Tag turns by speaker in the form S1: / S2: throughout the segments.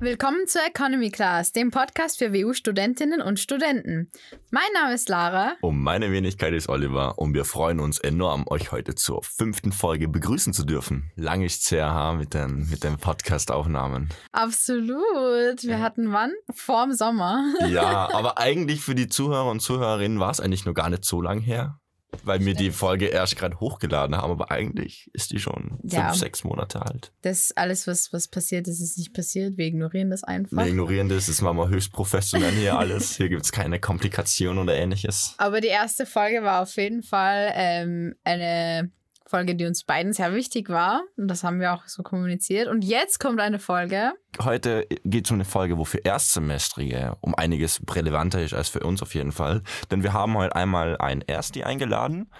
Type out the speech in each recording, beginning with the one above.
S1: Willkommen zur Economy Class, dem Podcast für WU-Studentinnen und Studenten. Mein Name ist Lara.
S2: Und meine Wenigkeit ist Oliver und wir freuen uns enorm, euch heute zur fünften Folge begrüßen zu dürfen. Lang ist's her mit den, mit den Podcast-Aufnahmen.
S1: Absolut. Wir hatten wann? Vorm Sommer.
S2: Ja, aber eigentlich für die Zuhörer und Zuhörerinnen war es eigentlich noch gar nicht so lang her weil wir die Folge erst gerade hochgeladen haben, aber eigentlich ist die schon ja. fünf, sechs Monate alt.
S1: Das alles, was, was passiert ist, ist nicht passiert. Wir ignorieren das einfach.
S2: Wir ignorieren das, das machen wir höchst professionell hier alles. Hier gibt es keine Komplikationen oder ähnliches.
S1: Aber die erste Folge war auf jeden Fall ähm, eine Folge, die uns beiden sehr wichtig war. Und das haben wir auch so kommuniziert. Und jetzt kommt eine Folge.
S2: Heute geht es um eine Folge, wo für Erstsemestrige um einiges relevanter ist als für uns auf jeden Fall. Denn wir haben heute einmal einen Ersti eingeladen,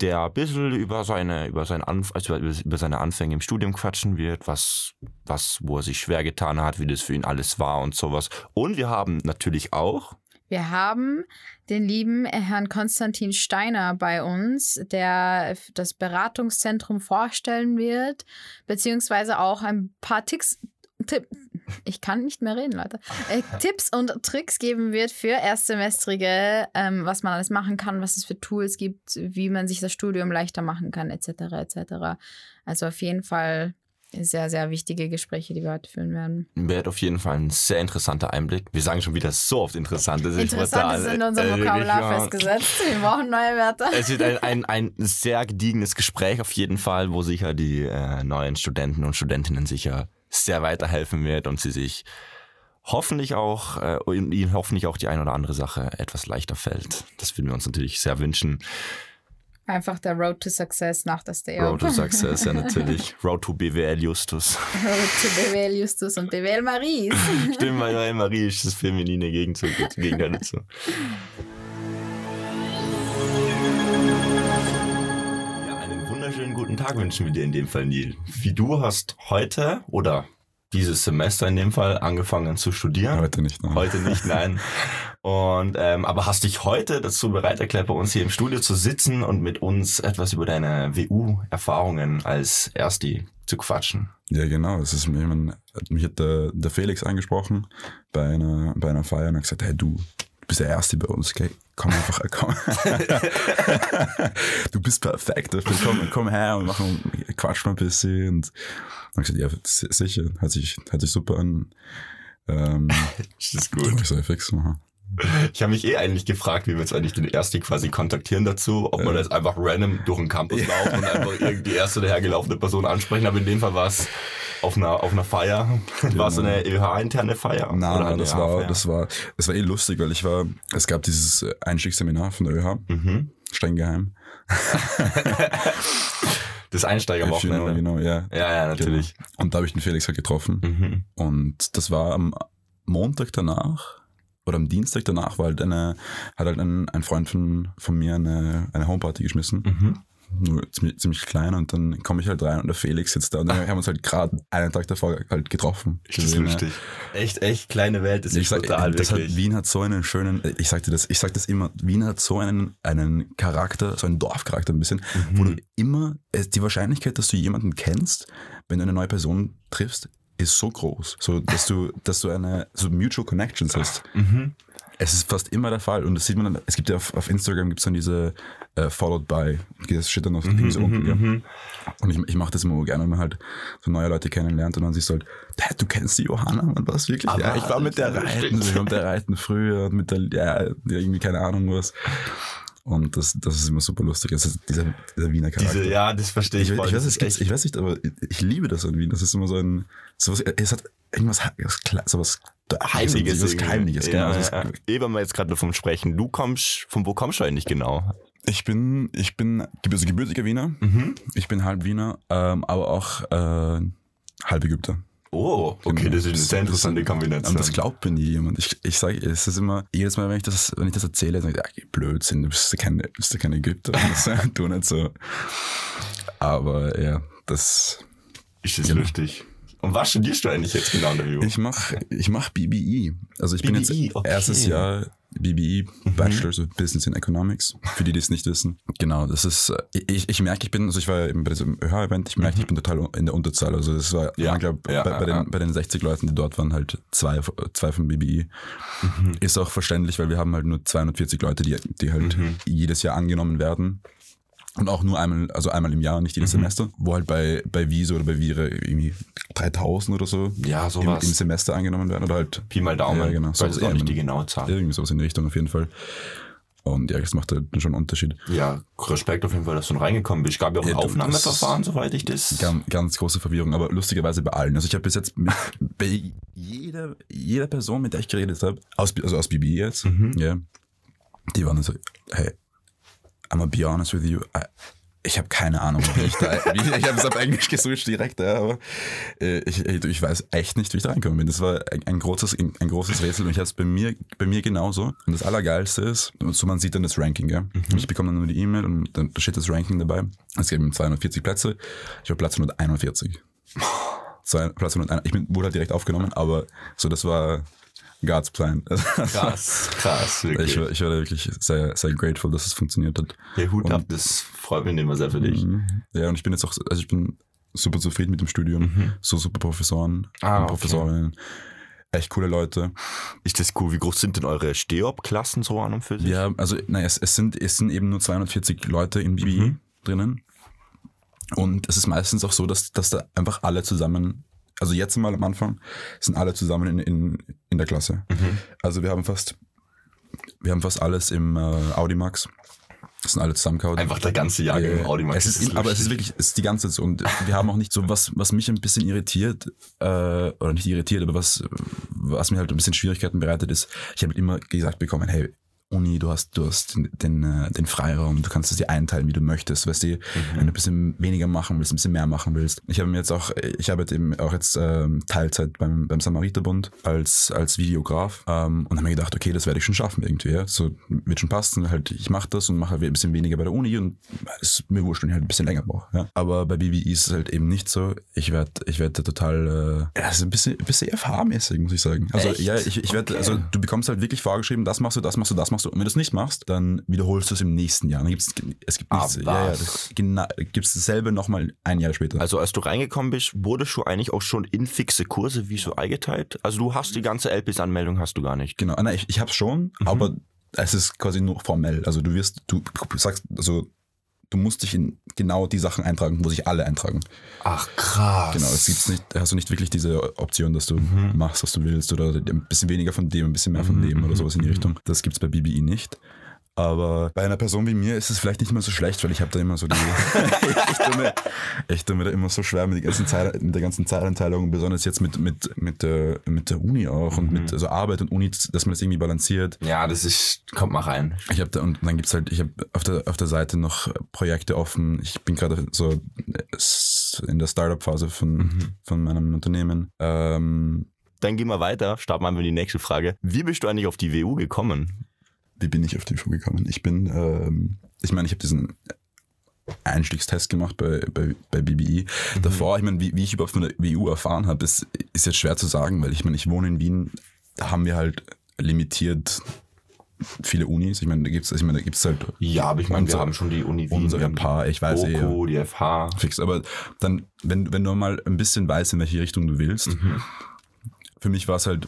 S2: der ein bisschen über seine, über, seine Anf also über seine Anfänge im Studium quatschen wird, was, was, wo er sich schwer getan hat, wie das für ihn alles war und sowas. Und wir haben natürlich auch
S1: wir haben den lieben Herrn Konstantin Steiner bei uns, der das Beratungszentrum vorstellen wird, beziehungsweise auch ein paar Ticks, Tipp, ich kann nicht mehr reden, Leute, äh, Tipps und Tricks geben wird für Erstsemestrige, ähm, was man alles machen kann, was es für Tools gibt, wie man sich das Studium leichter machen kann, etc. etc. Also auf jeden Fall sehr, sehr wichtige Gespräche, die wir heute führen werden.
S2: Wird auf jeden Fall ein sehr interessanter Einblick. Wir sagen schon wieder so oft interessant. Das
S1: interessant ist in unserem äh, Vokabular festgesetzt. Wir brauchen neue Wörter.
S2: Es wird ein, ein, ein sehr gediegenes Gespräch auf jeden Fall, wo sicher die äh, neuen Studenten und Studentinnen sicher sehr weiterhelfen wird und sie sich hoffentlich auch, äh, ihnen hoffentlich auch die ein oder andere Sache etwas leichter fällt. Das würden wir uns natürlich sehr wünschen.
S1: Einfach der Road to Success nach der Stay
S2: Road to Success, ja natürlich. Road to BWL Justus.
S1: Road to BWL Justus und BWL Maries.
S2: Stimmt, BWL Marie ist das feminine Gegenzug, Gegenteil dazu. Ja, einen wunderschönen guten Tag wünschen wir dir in dem Fall, Neil. Wie du hast heute oder dieses Semester in dem Fall angefangen zu studieren.
S3: Heute nicht,
S2: nein. Heute nicht, nein. Und ähm, aber hast dich heute dazu bereit erklärt, bei uns hier im Studio zu sitzen und mit uns etwas über deine WU-Erfahrungen als Ersti zu quatschen.
S3: Ja, genau. Es ist mir, mich hat der, der Felix angesprochen bei einer, bei einer Feier und hat gesagt, hey du, du bist der Erste bei uns, okay? Komm einfach, komm. du bist perfekt. Komm, komm her und machen, quatsch mal ein bisschen. Und dann gesagt, ja, sicher, hört sich, hört sich super an. Ähm,
S2: das ist gut.
S3: Ich soll fix machen.
S2: Ich habe mich eh eigentlich gefragt, wie wir jetzt eigentlich den Ersti quasi kontaktieren dazu, ob ja. wir jetzt einfach random durch den Campus ja. laufen und einfach irgendwie erste dahergelaufene Person ansprechen. Aber in dem Fall war es auf einer, auf einer Feier. Genau. War es eine EH-interne Feier?
S3: Nein, nein das war, das war, das war eh lustig, weil ich war, es gab dieses Einstiegsseminar von der ÖH, mhm. streng geheim.
S2: Das Einsteigerwochenende.
S3: Genau, ja.
S2: Ja, ja, natürlich.
S3: Genau. Und da habe ich den Felix halt getroffen. Mhm. Und das war am Montag danach oder am Dienstag danach war halt eine, hat halt ein, ein Freund von, von mir eine, eine Homeparty geschmissen. Mhm nur ziemlich, ziemlich klein und dann komme ich halt rein und der Felix sitzt da und wir haben uns halt gerade einen Tag davor halt getroffen.
S2: Das ist lustig. Echt, echt kleine Welt ist ich sag, total
S3: das
S2: wirklich.
S3: Hat, Wien hat so einen schönen, ich sagte das, ich sag das immer, Wien hat so einen, einen Charakter, so einen Dorfcharakter ein bisschen, mhm. wo du immer, die Wahrscheinlichkeit, dass du jemanden kennst, wenn du eine neue Person triffst, ist so groß, so dass du, dass du eine so Mutual Connections hast. Mhm. Es ist fast immer der Fall und das sieht man dann, es gibt ja auf, auf Instagram gibt es dann diese äh, Followed by, das steht dann auf mhm, so unten, ja. Mhm. Und ich, ich mache das immer gerne, wenn man halt so neue Leute kennenlernt und dann siehst du halt, Dad, du kennst die Johanna, man was wirklich? Aber ja, ich war mit der Reiten, ich war mit der Reiten früher, mit der, ja, irgendwie keine Ahnung was. Und das, das ist immer super lustig. Das ist dieser, dieser Wiener Charakter. Diese,
S2: ja, das verstehe ich.
S3: Ich, ich, weiß, es gibt, ich weiß nicht, aber ich liebe das an Wien. Das ist immer so ein, sowas, es hat irgendwas, sowas
S2: Heimliches.
S3: Was Heimliches, genau. Ja,
S2: ja. Eben wir jetzt gerade davon sprechen. Du kommst, von wo kommst du eigentlich genau?
S3: Ich bin, ich bin also gebürtiger Wiener. Mhm. Ich bin halb Wiener, ähm, aber auch äh, halb Ägypter.
S2: Oh, okay, genau. das ist eine sehr interessante Kombination.
S3: Und das glaubt mir nie jemand. Ich, ich sage, es ist immer, jedes Mal, wenn ich das, wenn ich das erzähle, sage ich, ja, Blödsinn, du bist ja kein, bist ja kein Ägypter. du nicht so. Aber ja, das.
S2: Ist das genau. lustig? Und was studierst du eigentlich jetzt genau in der
S3: WU? Ich mache ich mach BBI. Also ich BBI, bin jetzt okay. erstes Jahr BBE, Bachelor of Business in Economics, für die, die es nicht wissen. Genau, das ist, äh, ich, ich merke, ich bin, also ich war eben bei diesem ÖH-Event, ich merke, ich bin total in der Unterzahl. Also das war,
S2: Ja,
S3: ich glaube,
S2: ja,
S3: bei,
S2: ja,
S3: bei, den, bei den 60 Leuten, die dort waren, halt zwei, zwei von BBE. Ist auch verständlich, weil wir haben halt nur 240 Leute, die, die halt jedes Jahr angenommen werden. Und auch nur einmal, also einmal im Jahr, nicht jedes Semester, wo halt bei, bei Wiese oder bei Vire irgendwie 3000 oder so
S2: Ja,
S3: im,
S2: sowas.
S3: im Semester angenommen werden. Oder halt
S2: Pi mal Daumen,
S3: Ja, genau. So-
S2: das ist auch nicht die genaue Zahl.
S3: irgendwie sowas in die Richtung auf jeden Fall. Und ja, das macht halt schon einen Unterschied.
S2: Ja, Respekt auf jeden Fall, dass du reingekommen bist. Gab ja auch ein
S3: Ja,
S2: Aufnahmeverfahren, soweit ich das...
S3: Ganz, ganz große Verwirrung, aber lustigerweise bei allen. Also ich habe bis jetzt mit, bei jeder, jeder Person, mit der ich geredet habe, aus, also aus BB jetzt,
S2: Mhm.
S3: ja, die waren so, hey, I'm gonna be honest with you, I, ich habe keine Ahnung, wie ich da, wie, ich habe es auf Englisch geswitcht direkt, ja, aber äh, ich, ich, weiß echt nicht, wie ich da reingekommen bin. Das war ein, ein, großes, ein, großes Rätsel und ich hatte es bei mir, bei mir genauso. Und das Allergeilste ist, so man sieht dann das Ranking, ja. Und ich bekomme dann nur die E-Mail und dann da steht das Ranking dabei. Es gibt eben 240 Plätze. Ich war Platz 141. Zwei, Platz 101. Ich bin, wurde halt direkt aufgenommen, aber so, das war God's Plan.
S2: Krass, krass, wirklich.
S3: Ich ich war wirklich sehr, sehr grateful, dass es funktioniert hat.
S2: Hey, Hut
S3: Und-
S2: ab, das freut mich immer sehr für dich.
S3: Mhm. Ja, und ich bin jetzt auch, also ich bin super zufrieden mit dem Studium. So super Professoren
S2: Mhm. Ah,
S3: und
S2: okay.
S3: Professorinnen. Echt coole Leute.
S2: Ist das cool? Wie groß sind denn eure Steop-Klassen so an und für sich?
S3: Ja, also naja, es, es, sind, es sind eben nur 240 Leute in BBI
S2: Mhm.
S3: drinnen. Und es ist meistens auch so, dass, dass da einfach alle zusammen, also jetzt mal am Anfang, sind alle zusammen in, in, in der Klasse.
S2: Mhm.
S3: Also wir haben fast, wir haben fast alles im äh, Audimax. Das sind alle zusammengehauen.
S2: Einfach der ganze Jahrgang im Audimax.
S3: Es ist,
S2: ist
S3: aber es ist wirklich, es ist die ganze Zeit. Und wir haben auch nicht so was, was mich ein bisschen irritiert, äh, oder nicht irritiert, aber was, was mir halt ein bisschen Schwierigkeiten bereitet ist, ich habe immer gesagt bekommen, hey, Uni, du hast, du hast den, den, äh, den Freiraum, du kannst es dir einteilen, wie du möchtest, weißt du,
S2: Mhm.
S3: wenn du ein bisschen weniger machen willst, ein bisschen mehr machen willst. Ich habe mir jetzt auch, ich arbeite eben auch jetzt ähm, Teilzeit beim, beim Samariterbund als, als Videograf ähm, und habe mir gedacht, okay, das werde ich schon schaffen irgendwie, ja. So wird schon passen, halt, ich mache das und mache halt ein bisschen weniger bei der Uni und es ist mir wurscht, wenn ich halt ein bisschen länger brauche. Ja. Aber bei BBI ist es halt eben nicht so. Ich werde ich werd da total, äh, ist ein bisschen, ein bisschen FH-mäßig, muss ich sagen. Also
S2: Echt?
S3: ja, ich, ich werde,
S2: Okay.
S3: also du bekommst halt wirklich vorgeschrieben, das machst du, das machst du, das machst du. Und wenn du es nicht machst, dann wiederholst du es im nächsten Jahr. Dann gibt's, es gibt
S2: Ah,
S3: nichts. ja, ja,
S2: was?
S3: das, genau, gibt's dasselbe nochmal ein Jahr später.
S2: Also als du reingekommen bist, wurdest du eigentlich auch schon in fixe Kurse wie so eingeteilt? Also du hast die ganze LPs-Anmeldung hast du gar nicht.
S3: Genau, ah, nein, ich, ich habe schon,
S2: Mhm.
S3: aber es ist quasi nur formell. Also du wirst, du sagst, also du musst dich in genau die Sachen eintragen, wo sich alle eintragen.
S2: Ach krass.
S3: Genau, es gibt's nicht, hast du nicht wirklich diese Option, dass du
S2: Mhm.
S3: machst, was du willst oder ein bisschen weniger von dem, ein bisschen mehr von
S2: Mhm,
S3: dem oder
S2: mhm,
S3: sowas in die Richtung. Das gibt's bei BBI nicht. Aber bei einer Person wie mir ist es vielleicht nicht mehr so schlecht, weil ich habe da immer so die. ich, tue mir, ich tue mir da immer so schwer mit, Zeit, mit der ganzen Zeiteinteilung, besonders jetzt mit, mit, mit, der, mit der Uni auch und
S2: Mhm.
S3: mit also Arbeit und Uni, dass man das irgendwie balanciert.
S2: Ja, das ist, kommt mal rein.
S3: Ich habe da und dann gibt's halt, ich habe auf der auf der Seite noch Projekte offen. Ich bin gerade so in der Startup-Phase von,
S2: Mhm.
S3: von meinem Unternehmen. Ähm,
S2: Dann gehen wir weiter, starten wir mit die nächste Frage. Wie bist du eigentlich auf die WU gekommen?
S3: Wie bin ich auf die Info gekommen? Ich bin, ähm, ich meine, ich habe diesen Einstiegstest gemacht bei, bei, bei BBI.
S2: Mhm.
S3: Davor, ich meine, wie, wie ich überhaupt von der WU erfahren habe, ist, ist jetzt schwer zu sagen, weil ich meine, ich wohne in Wien, da haben wir halt limitiert viele Unis. Ich meine, da gibt's, ich meine, da gibt's halt
S2: Ja, aber ich meine, wir haben schon die Uni Wien,
S3: unsere paar, ich weiß eh.
S2: Die FH.
S3: fix. Aber dann, wenn, wenn du mal ein bisschen weißt, in welche Richtung du willst,
S2: Mhm.
S3: für mich war es halt,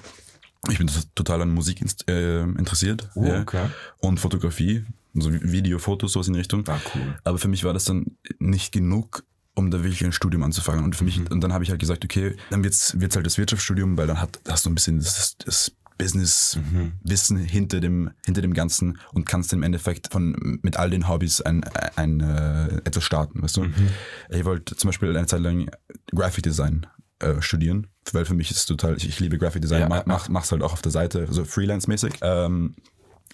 S3: ich bin total an Musik äh, interessiert
S2: Oh,
S3: ja,
S2: okay.
S3: und Fotografie, also Video, Fotos, sowas in die Richtung.
S2: Ah, cool.
S3: Aber für mich war das dann nicht genug, um da wirklich ein Studium anzufangen. Und für mich, und dann habe ich halt gesagt, okay, dann wird's wird's halt das Wirtschaftsstudium, weil dann hat, hast du ein bisschen das, das Business-Wissen hinter dem, hinter dem Ganzen und kannst im Endeffekt von, mit all den Hobbys ein, ein, äh, etwas starten, weißt du? Ich wollte zum Beispiel eine Zeit lang Graphic Design äh, studieren, weil für mich ist es total, ich, ich liebe Graphic Design,
S2: Ja,
S3: mach, mach's halt auch auf der Seite, also freelance-mäßig. Ähm,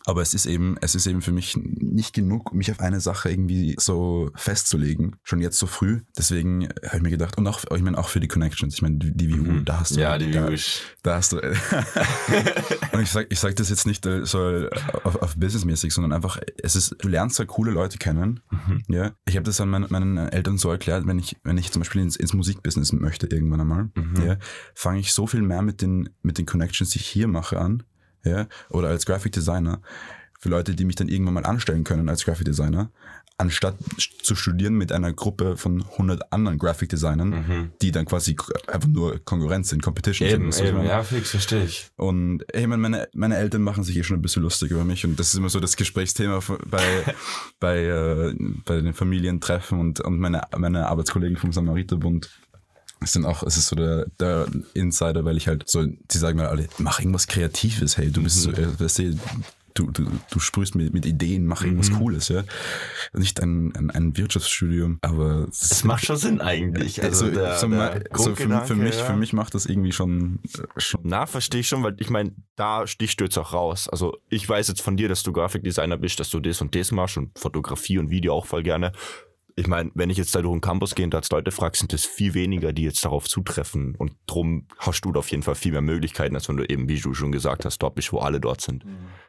S3: aber es ist eben, es ist eben für mich nicht genug, mich auf eine Sache irgendwie so festzulegen, schon jetzt so früh. Deswegen habe ich mir gedacht, und auch, ich meine auch für die Connections, ich meine, die, die WU, da hast du.
S2: Mhm. Ja, die
S3: da,
S2: WU
S3: da hast du. und ich sag, ich sag das jetzt nicht äh, so auf, auf businessmäßig, sondern einfach, es ist, du lernst halt coole Leute kennen.
S2: Mhm.
S3: Ja. Ich habe das an meinen, meinen Eltern so erklärt, wenn ich, wenn ich zum Beispiel ins, ins Musikbusiness möchte irgendwann einmal,
S2: Mhm.
S3: ja, fange ich so viel mehr mit den, mit den Connections, die ich hier mache, an, ja, oder als Graphic Designer, für Leute, die mich dann irgendwann mal anstellen können als Graphic Designer, anstatt zu studieren mit einer Gruppe von 100 anderen Graphic Designern, die dann quasi einfach nur Konkurrenz sind, Competition
S2: Eben,
S3: sind.
S2: eben, ja, fix, verstehe ich.
S3: Und ich meine, meine, meine Eltern machen sich eh schon ein bisschen lustig über mich und das ist immer so das Gesprächsthema bei, bei, äh, bei den Familientreffen und, und meine, meine Arbeitskollegen vom Samariterbund. Es sind auch, es ist so der, der Insider, weil ich halt so, die sagen mir alle, mach irgendwas Kreatives, hey, du bist so, äh, weißt du, du, du, du sprühst mit, mit Ideen, mach irgendwas Cooles, ja. Nicht ein, ein, ein Wirtschaftsstudium, aber es
S2: Das macht schon Sinn eigentlich. Also,
S3: also,
S2: der,
S3: so,
S2: der
S3: so für, für, mich,
S2: ja.
S3: für mich macht das irgendwie schon, äh, schon
S2: Na, verstehe ich schon, weil ich meine, da stichst du jetzt auch raus. Also ich weiß jetzt von dir, dass du Grafikdesigner bist, dass du das und das machst und Fotografie und Video auch voll gerne. Ich meine, wenn ich jetzt da durch den Campus gehe und als Leute frage, sind das viel weniger, die jetzt darauf zutreffen. Und drum hast du da auf jeden Fall viel mehr Möglichkeiten, als wenn du eben, wie du schon gesagt hast, dort bist, wo alle dort sind.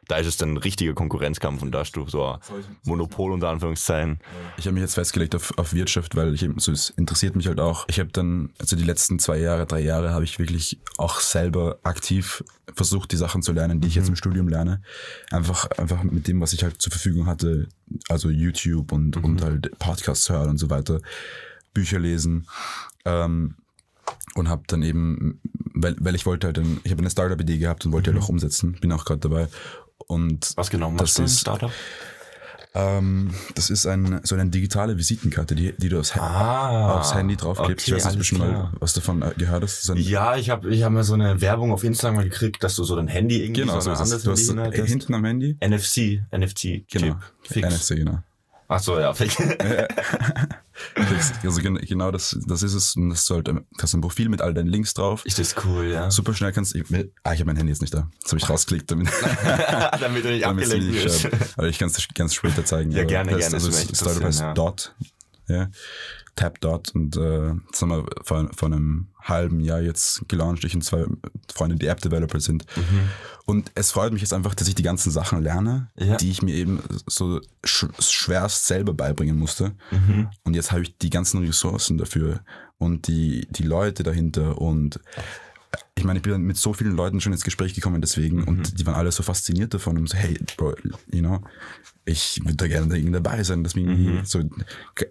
S2: Da ist es dann ein richtiger Konkurrenzkampf und da hast du so ein Monopol unter Anführungszeichen.
S3: Ich habe mich jetzt festgelegt auf, auf Wirtschaft, weil ich eben, so, es interessiert mich halt auch. Ich habe dann, also die letzten zwei Jahre, drei Jahre, habe ich wirklich auch selber aktiv versucht, die Sachen zu lernen, die ich jetzt im Studium lerne. Einfach, einfach mit dem, was ich halt zur Verfügung hatte, also YouTube und, und halt Podcasts hören und so weiter, Bücher lesen. Ähm, und habe dann eben, weil, weil ich wollte halt, dann, ich habe eine Startup-Idee gehabt und wollte halt auch umsetzen, bin auch gerade dabei. Und
S2: Was genau
S3: das
S2: machst du im
S3: ist,
S2: Startup?
S3: Ähm, das ist ein, so eine digitale Visitenkarte, die, die du aufs,
S2: Ah,
S3: aufs Handy draufklebst.
S2: okay,
S3: ich weiß nicht, ob du schon mal was davon äh, gehört hast.
S2: Ja, ich habe ich hab mal so eine Werbung auf Instagram mal gekriegt, dass du so dein Handy irgendwie
S3: genau,
S2: so
S3: so
S2: ein anderes
S3: Du hast hinten am Handy.
S2: NFC, NFC,
S3: Genau.
S2: Fix.
S3: NFC, genau.
S2: Ach so, ja. Fix.
S3: Also gen- genau das, das ist es. Und das sollte, hast ein Profil mit all deinen Links drauf.
S2: Ist das cool, ja.
S3: Super schnell kannst du. Ah, ich habe mein Handy jetzt nicht da. Das habe ich rausgeklickt, damit,
S2: Damit du nicht abgelenkt wirst.
S3: Aber ich kann es ganz später zeigen.
S2: Ja, gerne,
S3: das,
S2: gerne,
S3: Also
S2: das
S3: Startup heißt
S2: interessieren,
S3: Dot. Ja. Tap Dot. Und äh, das haben wir vor, vor einem halben Jahr jetzt gelauncht. Ich und zwei Freunde, die App-Developer sind. Und es freut mich jetzt einfach, dass ich die ganzen Sachen lerne,
S2: Ja.
S3: die ich mir eben so sch schwerst selber beibringen musste.
S2: Mhm.
S3: Und jetzt habe ich die ganzen Ressourcen dafür und die, die Leute dahinter und ich meine, ich bin mit so vielen Leuten schon ins Gespräch gekommen deswegen
S2: Mhm.
S3: und die waren alle so fasziniert davon und so, hey, Bro, you know, ich würde da gerne da irgendwie dabei sein, irgendwie
S2: Mhm.
S3: so,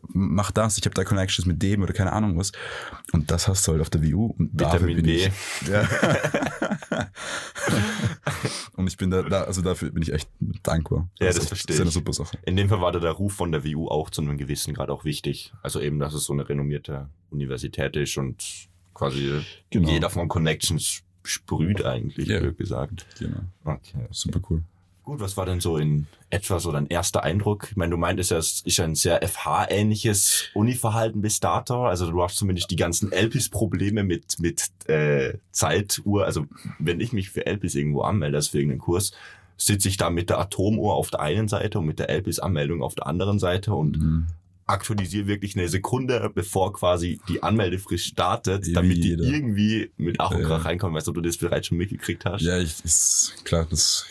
S3: mach das, ich habe da Connections mit dem oder keine Ahnung was. Und das hast du halt auf der WU und dafür
S2: Vitamin
S3: bin
S2: B.
S3: ich. Ja. und ich bin da, da, also dafür bin ich echt dankbar.
S2: Ja, das
S3: ist echt-
S2: verstehe
S3: ist eine
S2: ich.
S3: super Sache.
S2: In dem Fall war da der Ruf von der WU auch zu einem gewissen Grad auch wichtig. Also eben, dass es so eine renommierte Universität ist und quasi
S3: Genau.
S2: jeder von Connections sprüht eigentlich,
S3: Ja.
S2: blöd gesagt.
S3: Genau.
S2: Okay.
S3: Super cool.
S2: Gut, was war denn so in etwa so dein erster Eindruck? Ich meine, du meintest ja, es ist ein sehr FH-ähnliches Uni-Verhalten bis dato. Also du hast zumindest die ganzen Elpis-Probleme mit, mit äh, Zeituhr. Also wenn ich mich für Elpis irgendwo anmelde, also für irgendeinen Kurs, sitze ich da mit der Atomuhr auf der einen Seite und mit der Elpis-Anmeldung auf der anderen Seite und
S3: Mhm.
S2: Aktualisiere wirklich eine Sekunde, bevor quasi die Anmeldefrist startet,
S3: Wie
S2: damit die
S3: jeder.
S2: irgendwie mit Ach und
S3: Ja.
S2: Krach reinkommen. Weißt du, ob du das bereits schon mitgekriegt hast?
S3: Ja, ich, ist klar, das,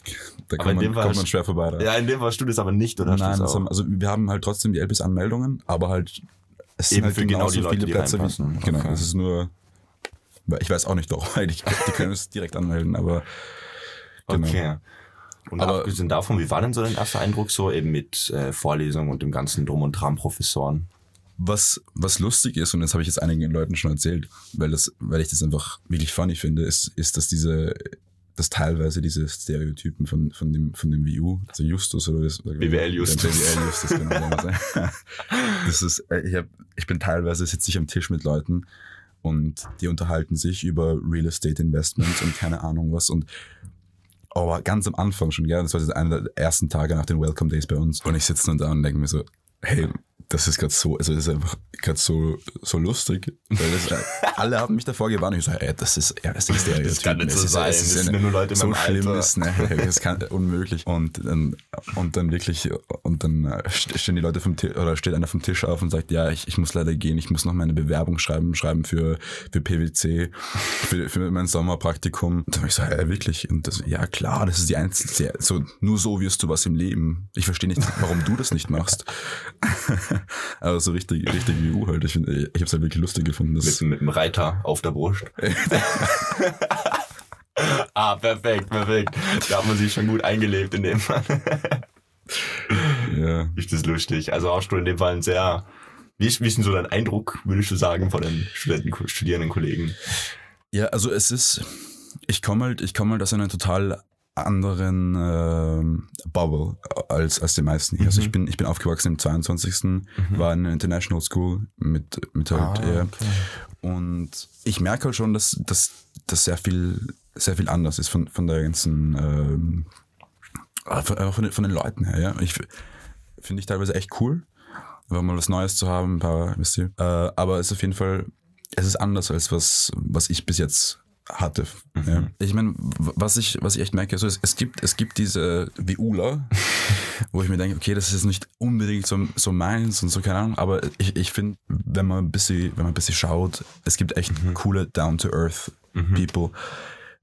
S3: da
S2: Aber
S3: kommt man, kommt man schwer vorbei. Da.
S2: Ja, in dem Fall hast du das aber nicht, oder
S3: Nein, haben, also wir haben halt trotzdem die Elbis-Anmeldungen, aber halt es sind
S2: Eben
S3: halt
S2: für genau
S3: genauso
S2: die Leute,
S3: viele
S2: die
S3: Plätze wie. Genau,
S2: Okay.
S3: es ist nur, ich weiß auch nicht warum, eigentlich, die können es direkt anmelden, aber genau.
S2: Okay. Und
S3: Aber-
S2: abgesehen davon, wie war denn so dein erster Eindruck so eben mit äh, Vorlesungen und dem ganzen Drum und Dran Professoren?
S3: Was, was lustig ist, und das habe ich jetzt einigen Leuten schon erzählt, weil, das, weil ich das einfach wirklich funny finde, ist, ist dass diese, dass teilweise diese Stereotypen von, von dem, von dem WU, also Justus oder das,
S2: BWL Justus.
S3: BWL Justus, genau. das ist, äh, ich, hab, ich bin teilweise sitze ich am Tisch mit Leuten und die unterhalten sich über Real Estate Investments und keine Ahnung was und aber ganz am Anfang schon, ja, das war so einer der ersten Tage nach den Welcome Days bei uns. Und ich sitze dann da und denke mir so, hey, das ist gerade so, also das ist einfach gerade so, so lustig, weil das, äh, alle haben mich davor gewarnt und ich so, ey, das ist, ja, das ist der
S2: Das kann nicht so
S3: ist,
S2: sein, das sind nur Leute
S3: so schlimm
S2: Alter.
S3: ist, ne, das kann unmöglich und dann, und dann wirklich, und dann äh, st- stehen die Leute vom Tisch, oder steht einer vom Tisch auf und sagt, ja, ich, ich muss leider gehen, ich muss noch meine Bewerbung schreiben, schreiben für, für PwC, für, für mein Sommerpraktikum. Und dann hab ich so, ja, wirklich? Und das, ja, klar, das ist die einzige, so, nur so wirst du was im Leben. Ich verstehe nicht, warum du das nicht machst. Aber so richtig, richtig EU halt. Ich, find, ich hab's halt wirklich lustig gefunden.
S2: Mit, mit dem Reiter auf der Brust. ah, perfekt, perfekt. Da hat man sich schon gut eingelebt in dem Fall.
S3: Ja.
S2: Ist das lustig. Also hast du in dem Fall ein sehr, wie ist, wie ist denn so dein Eindruck, würdest du sagen, von den Studenten, studierenden Kollegen?
S3: Ja, also es ist, ich komme halt, ich komme halt aus einer total anderen ähm, Bubble als, als die meisten hier. Also ich bin, ich bin aufgewachsen im 22. war in einer International School mit, mit halt, ja. Und ich merke halt schon, dass, dass das sehr viel, sehr viel anders ist von, von der ganzen, ähm, äh, von, einfach von, den- von den Leuten her, ja. Ich finde ich teilweise echt cool, aber mal was Neues zu haben, ein paar, wisst ihr. Äh, aber es ist auf jeden Fall, es ist anders als was, was ich bis jetzt hatte. Ja. Ich meine, was ich, was ich echt merke, also es, es gibt, es gibt diese WUler, wo ich mir denke, okay, das ist nicht unbedingt so, so meins und so, keine Ahnung, aber ich, ich finde, wenn man ein bisschen, wenn man ein bisschen schaut, es gibt echt coole down-to-earth People.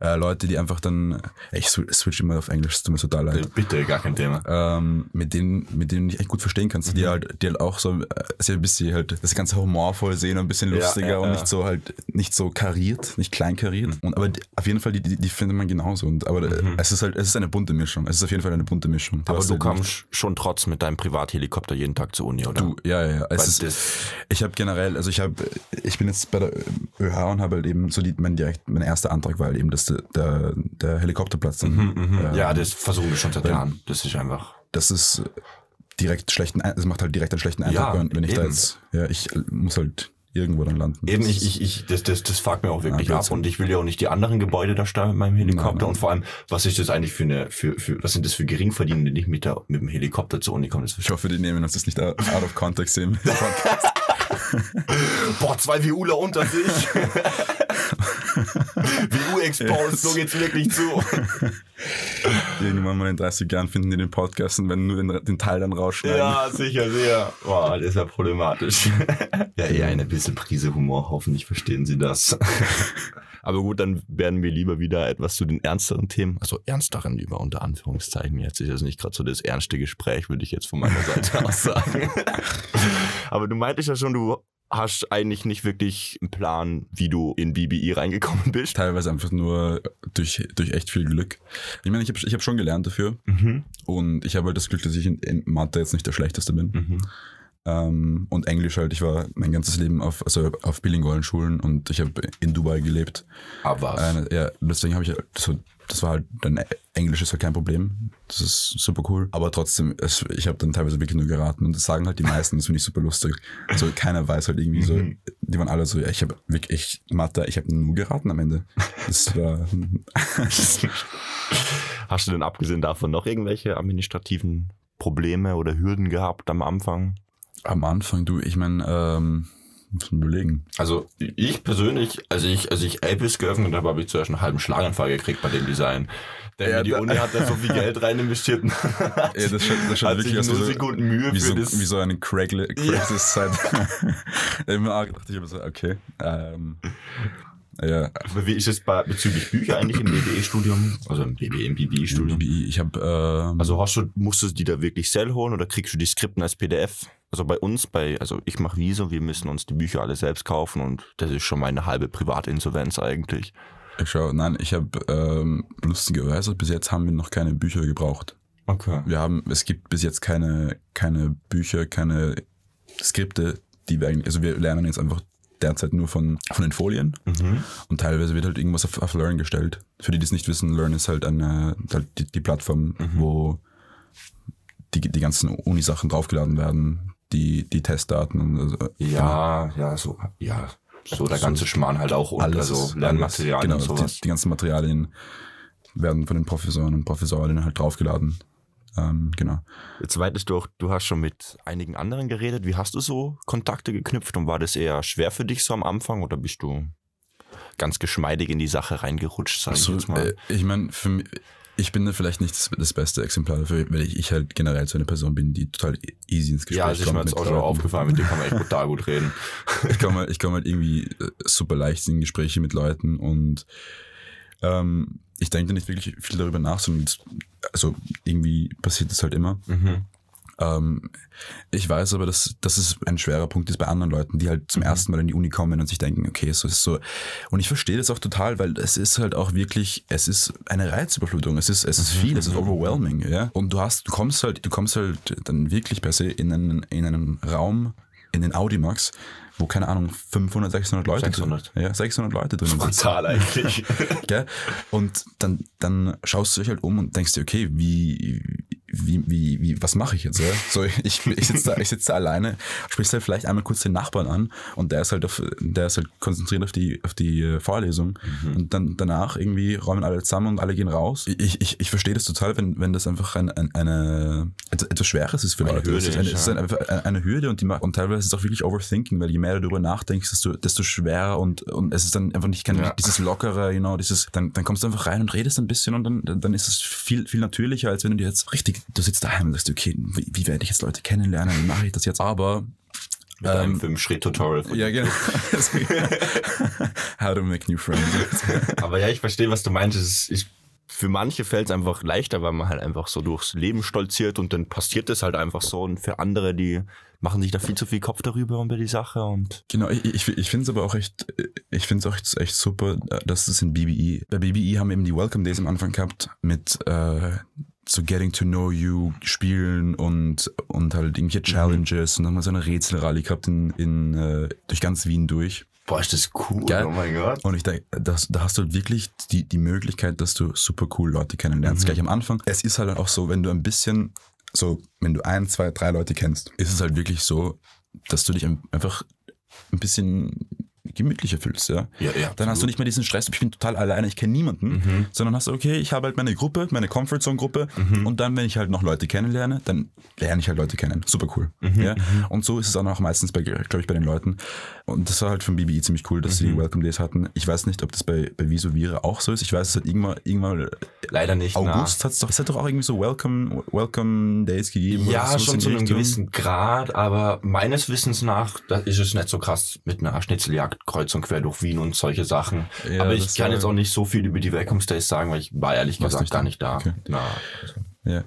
S3: Äh, Leute, die einfach dann, ich sw- switch immer auf Englisch, es tut mir total leid
S2: Bitte, gar kein Thema.
S3: ähm, mit denen, mit denen ich echt gut verstehen kannst,
S2: Mhm.
S3: die halt, die halt auch so, äh, sie ein bisschen halt das ganze humorvoll sehen und ein bisschen lustiger
S2: ja,
S3: und
S2: ja. Mhm.
S3: nicht so halt, nicht so kariert, nicht klein kariert. Und, aber die, auf jeden Fall, die, die, die findet man genauso. Und, aber äh, es ist halt, es ist eine bunte Mischung. Es ist auf jeden Fall eine bunte Mischung.
S2: Mhm. Aber du
S3: halt
S2: kommst schon trotz mit deinem Privathelikopter jeden Tag zur Uni, oder?
S3: Du, ja, ja, ja. Es
S2: Weil
S3: ist,
S2: das-
S3: ich habe generell, also ich habe, ich bin jetzt bei der ÖH und habe halt eben so die, mein direkt, mein erster Antrag war halt eben, dass der, der, Helikopterplatz
S2: Mhm,
S3: äh,
S2: ja, das versuchen wir schon seit Jahren. Das ist einfach.
S3: das ist direkt schlechten, das macht halt direkt einen schlechten Eindruck,
S2: Ja,
S3: wenn, ich da
S2: eben.
S3: jetzt, ja, ich muss halt irgendwo dann landen.
S2: Eben,
S3: Das
S2: ich, ich, ich, das, das, das fuckt mir auch wirklich
S3: Ja,
S2: ab und ich will ja auch nicht die anderen Gebäude da steuern mit meinem Helikopter
S3: Nein, nein.
S2: und vor allem, was ist das eigentlich für eine, für, für, was sind das für Geringverdienende, die nicht mit, der, mit dem Helikopter zur Uni kommen?
S3: Ich hoffe, die nehmen uns das nicht out of context im Podcast.
S2: Boah, zwei WUler unter sich. WU exposed, so geht's wirklich zu.
S3: Irgendwann mal in 30 Jahren finden die den Podcast und werden nur den, den Teil dann rausschneiden.
S2: Ja, sicher, sicher. Boah, das ist ja problematisch. ja, eher eine bisschen Prise Humor, hoffentlich verstehen Sie das. Aber gut, dann werden wir lieber wieder etwas zu den ernsteren Themen, also ernsteren über unter Anführungszeichen. Jetzt ist das nicht gerade so das ernste Gespräch, würde ich jetzt von meiner Seite aus sagen. Aber du meintest ja schon, du hast eigentlich nicht wirklich einen Plan, wie du in BBI reingekommen bist.
S3: Teilweise einfach nur durch, durch echt viel Glück. Ich meine, ich habe ich hab schon gelernt dafür
S2: Mhm.
S3: und ich habe halt das Glück, dass ich in, in Mathe jetzt nicht der Schlechteste bin.
S2: Mhm.
S3: Ähm, und Englisch halt, ich war mein ganzes Leben auf, also auf bilingualen Schulen und ich habe in Dubai gelebt.
S2: Aber was?
S3: Eine, ja, deswegen habe ich, das, war- das war halt, dann Englisch ist halt kein Problem. Das ist super cool. Aber trotzdem, es, ich habe dann teilweise wirklich nur geraten und das sagen halt die meisten, das finde ich super lustig. Also keiner weiß halt irgendwie so,
S2: Mhm.
S3: die waren alle so, ja, ich habe wirklich, ich, Mathe, ich habe nur geraten am Ende. Das war,
S2: Hast du denn abgesehen davon noch irgendwelche administrativen Probleme oder Hürden gehabt am Anfang?
S3: am Anfang, du, ich meine, ähm, muss man überlegen.
S2: Also ich persönlich, als ich, als ich Apis geöffnet habe, habe ich zuerst einen halben Schlaganfall gekriegt bei dem Design. Denn
S3: Ja,
S2: die Uni hat da so viel Geld rein investiert.
S3: Ja, das schaut, das schaut
S2: hat
S3: wirklich
S2: sich
S3: wie so,
S2: Sekunden Mühe
S3: wie
S2: für
S3: so,
S2: das.
S3: wie so eine Craigslist-Zeit. Immer dachte ich immer so, okay. Ähm, ja,
S2: Aber wie ist es bei, bezüglich Bücher eigentlich im BBE-Studium? Also im BBE, im BBE-Studium?
S3: BBI, ich habe ähm,
S2: Also hast du, musst du die da wirklich sell holen oder kriegst du die Skripten als PDF? Also bei uns, bei, also ich mache Wieso, wir müssen uns die Bücher alle selbst kaufen und das ist schon meine halbe Privatinsolvenz eigentlich.
S3: ich schau, nein, ich habe ähm, lustigerweise bis jetzt haben wir noch keine Bücher gebraucht.
S2: Okay.
S3: Wir haben, es gibt bis jetzt keine, keine Bücher, keine Skripte, die wir eigentlich, also wir lernen jetzt einfach derzeit nur von, von den Folien
S2: Mhm.
S3: und teilweise wird halt irgendwas auf, auf Learn gestellt. Für die, die es nicht wissen, Learn ist halt eine, halt die, die Plattform, wo die, die ganzen Uni-Sachen draufgeladen werden, die, die Testdaten und also,
S2: Ja, ja, so, ja, so der ganze Schmarrn halt auch und
S3: alles,
S2: also Lernmaterialien
S3: alles, genau,
S2: und sowas.
S3: Die, die ganzen Materialien werden von den Professoren und Professorinnen halt draufgeladen. Ähm, genau.
S2: Jetzt weitest du auch, du hast schon mit einigen anderen geredet. Wie hast du so Kontakte geknüpft und war das eher schwer für dich so am Anfang oder bist du ganz geschmeidig in die Sache reingerutscht, sag ich
S3: So,
S2: jetzt mal?
S3: äh, ich meine, für mich, ich bin da vielleicht nicht das, das beste Exemplar dafür, weil ich, ich halt generell so eine Person bin, die total easy ins Gespräch
S2: ja, das ist mir
S3: kommt.
S2: jetzt auch schon aufgefallen, mit dem kann man echt brutal gut reden.
S3: ich komme halt, ich komm halt irgendwie äh, super leicht in Gespräche mit Leuten und ähm, ich denke da nicht wirklich viel darüber nach, sondern also irgendwie passiert das halt immer.
S2: Mhm.
S3: Ähm, ich weiß aber, dass, dass es ein schwerer Punkt ist bei anderen Leuten, die halt zum ersten Mal in die Uni kommen und sich denken, okay, so ist so. Und ich verstehe das auch total, weil es ist halt auch wirklich, es ist eine Reizüberflutung. Es ist, es ist viel, es ist overwhelming, ja. Und du hast, du kommst halt, du kommst halt dann wirklich per se in einen, in einen Raum, in den Audimax, wo, keine Ahnung, 500, 600 Leute
S2: 600.
S3: drin, ja, 600 Leute drin sind.
S2: Zahl eigentlich.
S3: Gell? Und dann, dann schaust du dich halt um und denkst dir, okay, wie, wie, wie, wie was mache ich jetzt? Ja? So, ich, ich sitze da, ich sitze da alleine, sprichst halt vielleicht einmal kurz den Nachbarn an und der ist halt auf, der ist halt konzentriert auf die, auf die äh, Vorlesung und dann danach irgendwie räumen alle zusammen und alle gehen raus. Ich, ich, ich verstehe das total, wenn, wenn das einfach ein, ein, eine etwas Schweres ist für
S2: Eine
S3: Leute.
S2: Hürde
S3: es ist, eine,
S2: ist,
S3: eine, einfach eine, Hürde und die und teilweise ist es auch wirklich Overthinking, weil je mehr du darüber nachdenkst, desto, desto schwerer und, und es ist dann einfach nicht kein,
S2: Ja.
S3: dieses lockere, you know, dieses, dann, dann kommst du einfach rein und redest ein bisschen und dann, dann, dann ist es viel, viel natürlicher, als wenn du dir jetzt richtig, du sitzt daheim und sagst, okay, wie, wie werde ich jetzt Leute kennenlernen, wie mache ich das jetzt? Aber
S2: Mit einem
S3: Ähm,
S2: Fünf-Schritt-Tutorial. von
S3: ja, genau. How to make new friends.
S2: Aber ja, ich verstehe, was du meinst. Es ist, ich, für manche fällt es einfach leichter, weil man halt einfach so durchs Leben stolziert und dann passiert es halt einfach so. Und für andere, die machen sich da viel zu viel Kopf darüber über die Sache und
S3: Genau, ich, ich, ich finde es aber auch echt, ich finde es auch echt, echt super, dass es in BBE, bei BBE haben wir eben die Welcome Days am Anfang gehabt mit äh, so Getting to Know You Spielen und, und halt irgendwelche Challenges und dann haben wir so eine Rätselrallye gehabt in, in, äh, durch ganz Wien durch.
S2: boah, ist das cool.
S3: Geil.
S2: Oh mein Gott.
S3: Und ich denke, das, da hast du halt wirklich die, die Möglichkeit, dass du super cool Leute kennenlernst, gleich am Anfang. Es ist halt auch so, wenn du ein bisschen, so, wenn du ein, zwei, drei Leute kennst, ist es halt wirklich so, dass du dich ein- einfach ein bisschen gemütlicher fühlst, ja.
S2: Ja, ja,
S3: Dann hast du nicht mehr diesen Stress, ich bin total alleine, ich kenne niemanden, sondern hast du, okay, ich habe halt meine Gruppe, meine Comfortzone-Gruppe und dann, wenn ich halt noch Leute kennenlerne, dann lerne ich halt Leute kennen. Super cool. Ja? Und so ist es auch noch meistens, bei, glaube ich, bei den Leuten. Und das war halt von BBI ziemlich cool, dass sie die Welcome Days hatten. Ich weiß nicht, ob das bei, bei Viso Vira auch so ist. Ich weiß, es hat irgendwann, irgendwann
S2: Leider nicht.
S3: August hat's doch, es hat doch auch irgendwie so Welcome, Welcome Days gegeben.
S2: Ja, schon zu einem gewissen Grad, aber meines Wissens nach, da ist es nicht so krass mit einer Schnitzeljagd kreuz und quer durch Wien und solche Sachen.
S3: Ja,
S2: aber ich kann
S3: war-
S2: jetzt auch nicht so viel über die Welcome Days sagen, weil ich war ehrlich gesagt
S3: nicht
S2: gar nicht da.
S3: Okay.
S2: Na, also
S3: Ja.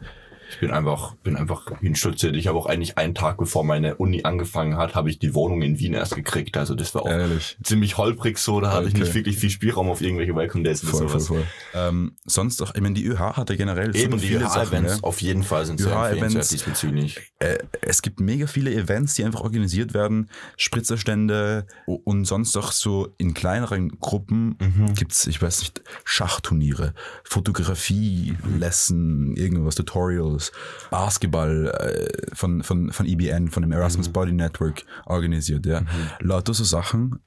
S2: Ich bin einfach, bin einfach hinstutziert. Ich habe auch eigentlich einen Tag bevor meine Uni angefangen hat, habe ich die Wohnung in Wien erst gekriegt. Also das war auch
S3: Ehrlich.
S2: ziemlich holprig so. Da hatte ich
S3: Okay.
S2: nicht wirklich viel Spielraum auf irgendwelche Welcome Days oder
S3: Voll, voll,
S2: sowas.
S3: voll. Ähm, sonst auch, ich meine, die ÖH hatte generell
S2: Eben
S3: super
S2: die
S3: viele Sachen.
S2: Events
S3: ja.
S2: auf jeden Fall sind sehr empfehlenswert diesbezüglich.
S3: äh, es gibt mega viele Events, die einfach organisiert werden, Spritzerstände und sonst auch so in kleineren Gruppen
S2: Mhm.
S3: gibt's, ich weiß nicht, Schachturniere, Fotografie, Lesson, irgendwas, Tutorials, Basketball äh, von, von, von EBN, von dem
S2: Mhm.
S3: Erasmus Body Network organisiert, ja. Lauter so Sachen,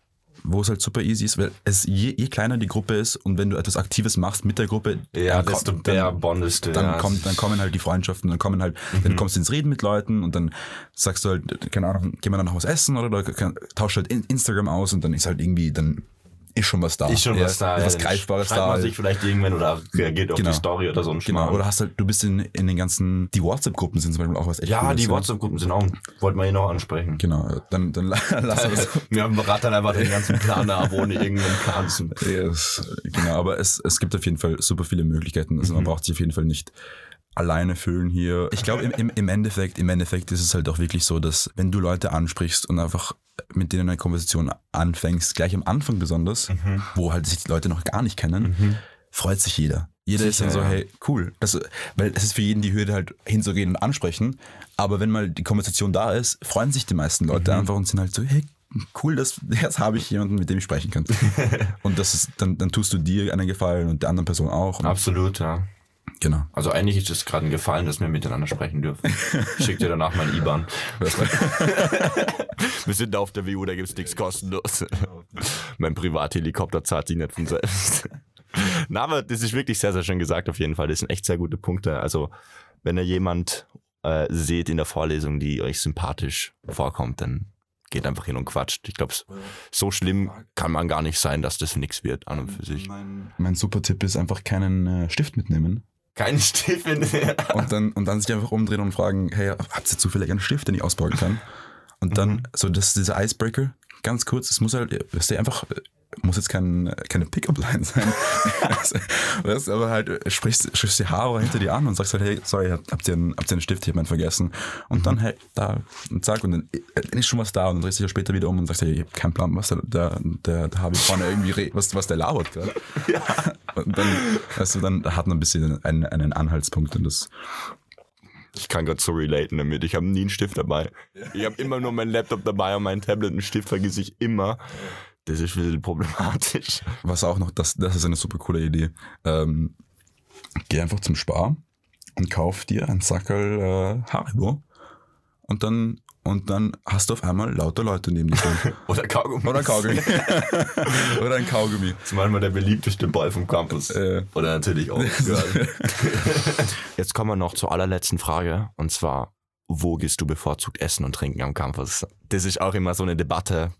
S3: wo es halt super easy ist, weil es je, je kleiner die Gruppe ist und wenn du etwas Aktives machst mit der Gruppe,
S2: Ja,
S3: dann
S2: desto mehr bondest du.
S3: dann,
S2: ja.
S3: kommt, dann kommen halt die Freundschaften, dann kommen halt,
S2: Mhm.
S3: dann kommst du ins Reden mit Leuten und dann sagst du halt, keine Ahnung, gehen wir dann noch was essen oder, oder tauscht halt in- Instagram aus und dann ist halt irgendwie, dann ist schon was da.
S2: ist schon
S3: Ja,
S2: was da.
S3: Ist was. Greifbares
S2: Schreibt
S3: da.
S2: man sich vielleicht irgendwann oder reagiert auf
S3: Genau.
S2: die Story oder so ein
S3: Genau,
S2: Schmarrn.
S3: oder hast halt, du bist in, in den ganzen, die WhatsApp-Gruppen sind zum Beispiel auch was echt
S2: Ja,
S3: Cooles,
S2: die WhatsApp-Gruppen sind auch, wollten wir hier noch ansprechen.
S3: Genau, dann, dann lass das.
S2: Wir haben rattern einfach den ganzen Plan ab, ohne irgendeinen Plan zu.
S3: Ja, es, genau, aber es, es gibt auf jeden Fall super viele Möglichkeiten. Also
S2: Mhm.
S3: man braucht sich auf jeden Fall nicht alleine fühlen hier. Ich glaube, im, im, im Endeffekt, im Endeffekt ist es halt auch wirklich so, dass wenn du Leute ansprichst und einfach mit denen eine Konversation anfängst, gleich am Anfang besonders,
S2: Mhm.
S3: wo halt sich die Leute noch gar nicht kennen, freut sich jeder. Jeder ist dann
S2: Sicher,
S3: so,
S2: ja.
S3: hey, cool. Das, weil es ist für jeden die Hürde halt hinzugehen und ansprechen. Aber wenn mal die Konversation da ist, freuen sich die meisten Leute
S2: Mhm.
S3: einfach und sind halt so, hey, cool, das, jetzt habe ich jemanden, mit dem ich sprechen kann. und das ist, dann, dann tust du dir einen Gefallen und der anderen Person auch.
S2: Absolut, ja.
S3: Genau.
S2: Also eigentlich ist es gerade ein Gefallen, dass wir miteinander sprechen dürfen. Ich schick dir danach mein IBAN. Wir sind auf der WU, da gibt's nichts kostenlos. mein Privathelikopter zahlt sich nicht von selbst. Na, aber das ist wirklich sehr, sehr schön gesagt auf jeden Fall. Das sind echt sehr gute Punkte. Also, wenn ihr jemand äh, seht in der Vorlesung, die euch sympathisch vorkommt, dann geht einfach hin und quatscht. Ich glaube, so schlimm kann man gar nicht sein, dass das nichts wird an und für sich.
S3: Mein, mein super Tipp ist einfach keinen äh, Stift mitnehmen
S2: Kein Stiefel.
S3: und dann, und dann sich einfach umdrehen und fragen, hey, habt ihr zufällig einen Stift, den ich ausborgen kann? Und dann, so das ist dieser Icebreaker, ganz kurz, es muss halt, weißt du, einfach, muss jetzt kein, keine Pickup-Line sein. weißt, aber halt sprichst, sprichst die Haare hinter dir an und sagst halt, hey, sorry, habt ihr einen, habt ihr einen Stift, ich hab meinen vergessen. Und dann, hey, da, und zack, und dann, ist schon was da und dann drehst du dich später wieder um und sagst, hey, ich hab keinen Plan, was der, der, der, der Harvey vorne irgendwie, was, was der labert gerade. Ja. Und dann, weißt du, dann hat man ein bisschen einen, einen Anhaltspunkt und das,
S2: ich kann gerade so relaten damit. Ich habe nie einen Stift dabei. Ich habe immer nur meinen Laptop dabei und meinen Tablet. Einen Stift vergesse ich immer. Das ist ein bisschen problematisch.
S3: Was auch noch, das, das ist eine super coole Idee. Ähm, geh einfach zum Spar und kauf dir ein Sackerl äh, Haribo und dann und dann hast du auf einmal lauter Leute neben dir stehen.
S2: Oder Kaugummi.
S3: Oder Kaugummi. Oder ein Kaugummi.
S2: Das ist manchmal der beliebteste Ball vom Campus.
S3: Äh,
S2: Oder natürlich auch. Jetzt kommen wir noch zur allerletzten Frage. Und zwar, wo gehst du bevorzugt essen und trinken am Campus? Das ist auch immer so eine Debatte,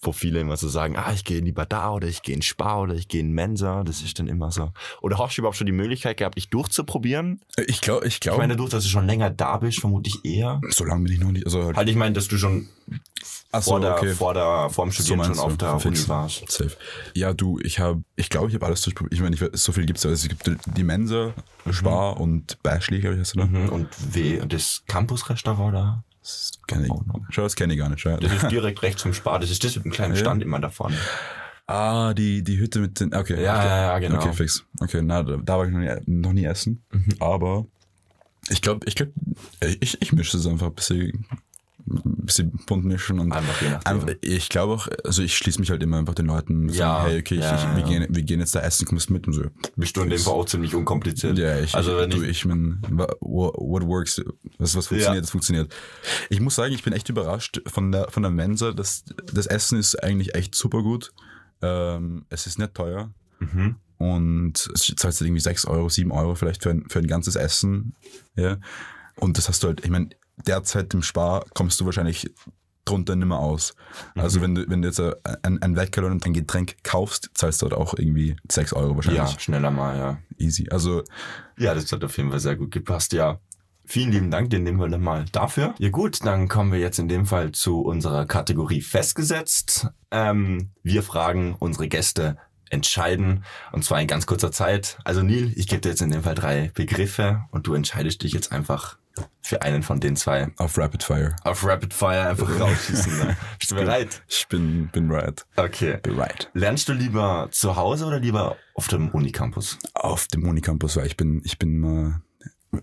S2: wo viele immer so sagen, ah, ich gehe lieber da oder ich gehe in Spar oder ich gehe in Mensa. Das ist dann immer so. Oder hast du überhaupt schon die Möglichkeit gehabt, dich durchzuprobieren?
S3: ich glaube, ich
S2: Ich
S3: glaube,
S2: meine, durch, dass du schon länger da bist, vermutlich eher.
S3: so lange bin ich noch nicht. Also halt,
S2: Halt, ich meine, dass du schon
S3: Ach so,
S2: vor, der,
S3: okay.
S2: vor, der, vor dem Studieren schon
S3: meinst
S2: auf der
S3: Fix.
S2: Uni warst.
S3: Safe. Ja, du, ich habe, ich glaube, ich habe alles durchprobiert. Ich meine, ich, so viel gibt's ja. Also, es gibt die Mensa, Spar und Beischli, glaube ich, heißt du da.
S2: Mhm. Und W, das Campus-Restaurant da?
S3: Das kenne ich. Schau, das kenne ich gar nicht. Schau.
S2: Das ist direkt rechts vom Spar. Das ist das mit dem kleinen. Stand immer da vorne.
S3: Ah, die, die Hütte mit den. Okay.
S2: Ja,
S3: okay.
S2: ja, ja, genau.
S3: Okay, fix. Okay, na, da, war ich noch nie, noch nie essen.
S2: Mhm.
S3: Aber ich glaube, ich glaube, ich, ich mische es einfach ein bisschen, ein bisschen bunt mischen und
S2: Einfach je nachdem.
S3: einfach, ich glaube auch, also ich schließe mich halt immer einfach den Leuten,
S2: Ja,
S3: hey, okay, ich,
S2: ja,
S3: ich, wir,
S2: ja.
S3: gehen, wir gehen jetzt da essen, kommst du mit und so.
S2: Bist du in dem Fall auch ziemlich unkompliziert.
S3: Ja, ich,
S2: also wenn
S3: du,
S2: ich,
S3: ich mein, what, works, was, was funktioniert,
S2: Ja.
S3: das funktioniert. Ich muss sagen, ich bin echt überrascht von der, von der Mensa. Das, das Essen ist eigentlich echt super gut. Ähm, es ist nicht teuer.
S2: mhm.
S3: Und es zahlst du irgendwie 6 Euro, 7 Euro vielleicht für ein, für ein ganzes Essen. Ja. Und das hast du halt, ich meine, derzeit im Spar kommst du wahrscheinlich drunter nimmer aus.
S2: Mhm.
S3: Also wenn du, wenn du jetzt ein, ein Weckerl und ein Getränk kaufst, zahlst du halt auch irgendwie 6 Euro wahrscheinlich.
S2: ja, schneller mal, ja.
S3: Easy. Also
S2: Ja, das hat auf jeden Fall sehr gut gepasst, ja. Vielen lieben Dank, den nehmen wir dann mal dafür. Ja gut, dann kommen wir jetzt in dem Fall zu unserer Kategorie festgesetzt. Ähm, wir fragen unsere Gäste entscheiden und zwar in ganz kurzer Zeit. Also Neil, ich gebe dir jetzt in dem Fall drei Begriffe und du entscheidest dich jetzt einfach für einen von den zwei.
S3: auf Rapid Fire.
S2: Auf Rapid Fire einfach rausschießen. ne? Bist du bereit?
S3: Ich bin, bin right.
S2: Okay.
S3: Bereit.
S2: Lernst du lieber zu Hause oder lieber auf dem Unicampus?
S3: Auf dem Unicampus, weil ich bin, ich bin immer,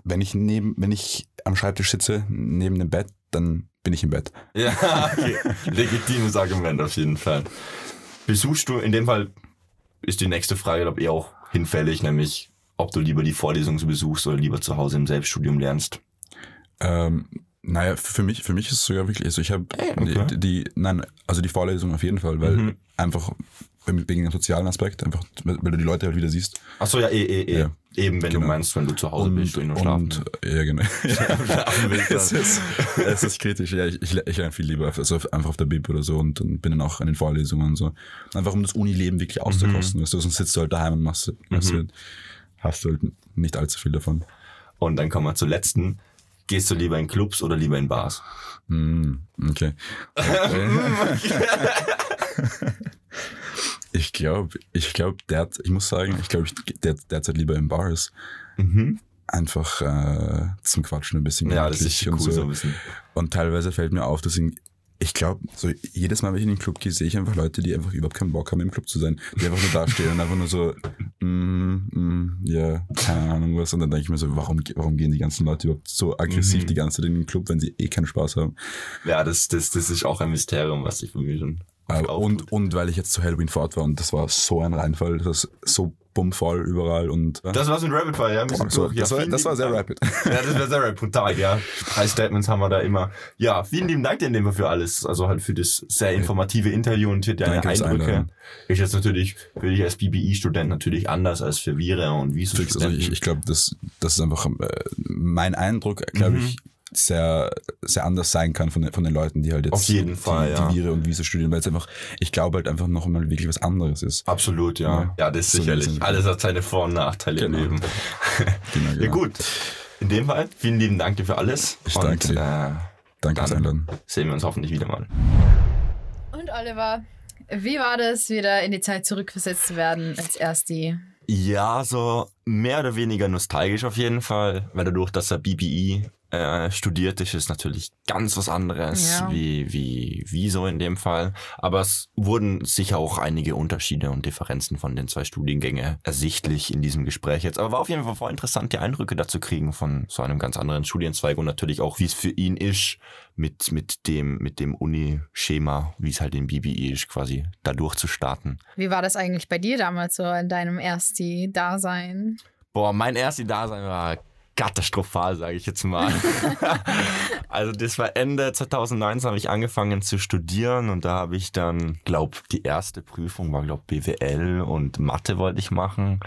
S3: wenn ich neben, wenn ich am Schreibtisch sitze, neben dem Bett, dann bin ich im Bett.
S2: Ja, okay. Legitimes Argument auf jeden Fall. Besuchst du, in dem Fall ist die nächste Frage, glaube ich, auch hinfällig, nämlich ob du lieber die Vorlesung besuchst oder lieber zu Hause im Selbststudium lernst.
S3: Ähm, naja, für mich, für mich ist es sogar wirklich, also ich habe
S2: okay.
S3: die, die, nein, also die Vorlesung auf jeden Fall, weil
S2: Mhm.
S3: einfach wegen dem sozialen Aspekt, einfach, weil du die Leute halt wieder siehst.
S2: Ach so, ja, eh, eh, eh.
S3: Ja.
S2: Eben, wenn du
S3: Genau.
S2: meinst, wenn du zu Hause bist und nur schlafen.
S3: und ja, genau.
S2: Schlafen willst,
S3: es, ist, es ist kritisch, ja, ich, ich, ich lerne viel lieber, also einfach auf der Bib oder so und, und bin dann auch an den Vorlesungen und so. Einfach um das Unileben wirklich auszukosten, weißt du, sonst sitzt du halt daheim und machst, machst
S2: Mhm.
S3: halt, hast du halt nicht allzu viel davon.
S2: Und dann kommen wir zur letzten. Gehst du lieber in Clubs oder lieber in Bars?
S3: Hm, okay. ich glaube, ich glaube, der, ich muss sagen, ich glaube, ich der, derzeit lieber in Bars.
S2: Mhm.
S3: Einfach äh, zum Quatschen ein bisschen.
S2: Ja, das ist cool
S3: und
S2: so
S3: so.
S2: ein bisschen.
S3: Und teilweise fällt mir auf, dass ich, ich glaube, so jedes Mal, wenn ich in den Club gehe, sehe ich einfach Leute, die einfach überhaupt keinen Bock haben, im Club zu sein. Die einfach nur dastehen und einfach nur so, mm, mm, ja, keine Ahnung was. Und dann denke ich mir so, warum, warum gehen die ganzen Leute überhaupt so aggressiv
S2: Mhm.
S3: die ganze Zeit in den Club, wenn sie eh keinen Spaß haben?
S2: Ja, das, das, das ist auch ein Mysterium, was ich von mir schon auch
S3: und, und weil ich jetzt zu Halloween fort war und das war so ein Reinfall, das ist so bummvoll überall und
S2: Das war's mit Rapid Fire, ja. sind
S3: so.
S2: Ja,
S3: das, war, das war sehr
S2: Dank.
S3: rapid.
S2: Ja, das wäre sehr rapid, brutal, ja. Drei Statements haben wir da immer. Ja, vielen lieben Dank dir wir für alles. Also halt für das sehr informative Interview und für deine
S3: Danke
S2: Eindrücke. Ist jetzt natürlich für dich als BBI-Student natürlich anders als für Vira und
S3: Fix, also ich, ich glaube, das, das ist einfach äh, mein Eindruck, glaube
S2: Mhm.
S3: ich, sehr, sehr anders sein kann von den, von den Leuten, die halt jetzt
S2: Auf jeden Fall,
S3: die,
S2: ja.
S3: die Vire und Wiese studieren, weil es einfach, ich glaube halt einfach noch einmal wirklich was anderes ist.
S2: Absolut, ja.
S3: Ja.
S2: Ja, das ist
S3: So
S2: sicherlich. Alles hat seine Vor- und Nachteile
S3: Genau.
S2: im Leben.
S3: Genau,
S2: Ja
S3: genau.
S2: gut. In dem Fall, vielen lieben Dank dir für alles.
S3: Ich
S2: und
S3: danke
S2: äh,
S3: Danke fürs
S2: Dann-
S3: Einladen.
S2: sehen wir uns hoffentlich wieder mal.
S1: Und Oliver, Wie war das, wieder in die Zeit zurückversetzt zu werden als Ersti?
S2: Ja, so mehr oder weniger nostalgisch auf jeden Fall, weil dadurch, dass er BBI äh, studiert ist, ist natürlich ganz was anderes
S1: Ja.
S2: wie, wie, wie so in dem Fall. Aber es wurden sicher auch einige Unterschiede und Differenzen von den zwei Studiengängen ersichtlich in diesem Gespräch jetzt. Aber war auf jeden Fall voll interessant, die Eindrücke dazu kriegen von so einem ganz anderen Studienzweig und natürlich auch, wie es für ihn ist, mit, mit dem, mit dem Uni-Schema, wie es halt in BBI ist, quasi da durchzustarten.
S1: Wie war das eigentlich bei dir damals so in deinem Ersti-Dasein?
S2: Boah, mein erstes Dasein war katastrophal, sage ich jetzt mal. also das war Ende 2019 habe ich angefangen zu studieren und da habe ich dann, glaube die erste Prüfung war, glaube BWL und Mathe wollte ich machen.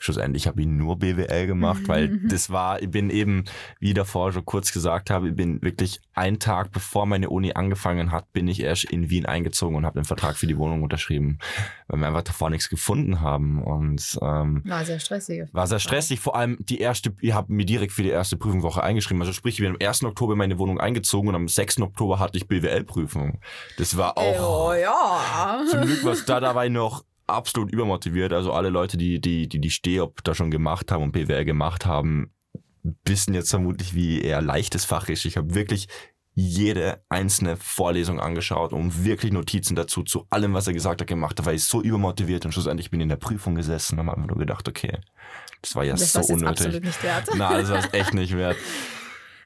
S2: Schlussendlich habe ich nur BWL gemacht, weil das war, ich bin eben, wie davor schon kurz gesagt habe, ich bin wirklich einen Tag bevor meine Uni angefangen hat, bin ich erst in Wien eingezogen und habe den Vertrag für die Wohnung unterschrieben, weil wir einfach davor nichts gefunden haben und ähm,
S1: War sehr stressig.
S2: war sehr stressig, vor allem die erste, ich habe mir direkt für die erste Prüfungswoche eingeschrieben. Also sprich, ich bin am 1. Oktober in meine Wohnung eingezogen und am 6. Oktober hatte ich BWL-Prüfung. Das war auch,
S1: Oh ja.
S2: zum Glück was da dabei noch absolut übermotiviert. Also alle Leute, die die, die, die Steop da schon gemacht haben und BWL gemacht haben, wissen jetzt vermutlich, wie eher leichtes Fach ist. Ich habe wirklich jede einzelne Vorlesung angeschaut und wirklich Notizen dazu, zu allem, was er gesagt hat, gemacht hat, weil ich so übermotiviert und schlussendlich bin ich in der Prüfung gesessen und habe einfach nur gedacht, okay, das war ja
S1: Das
S2: so
S1: war's jetzt
S2: unnötig.
S1: absolut nicht wert.
S2: Na, das war es echt nicht wert.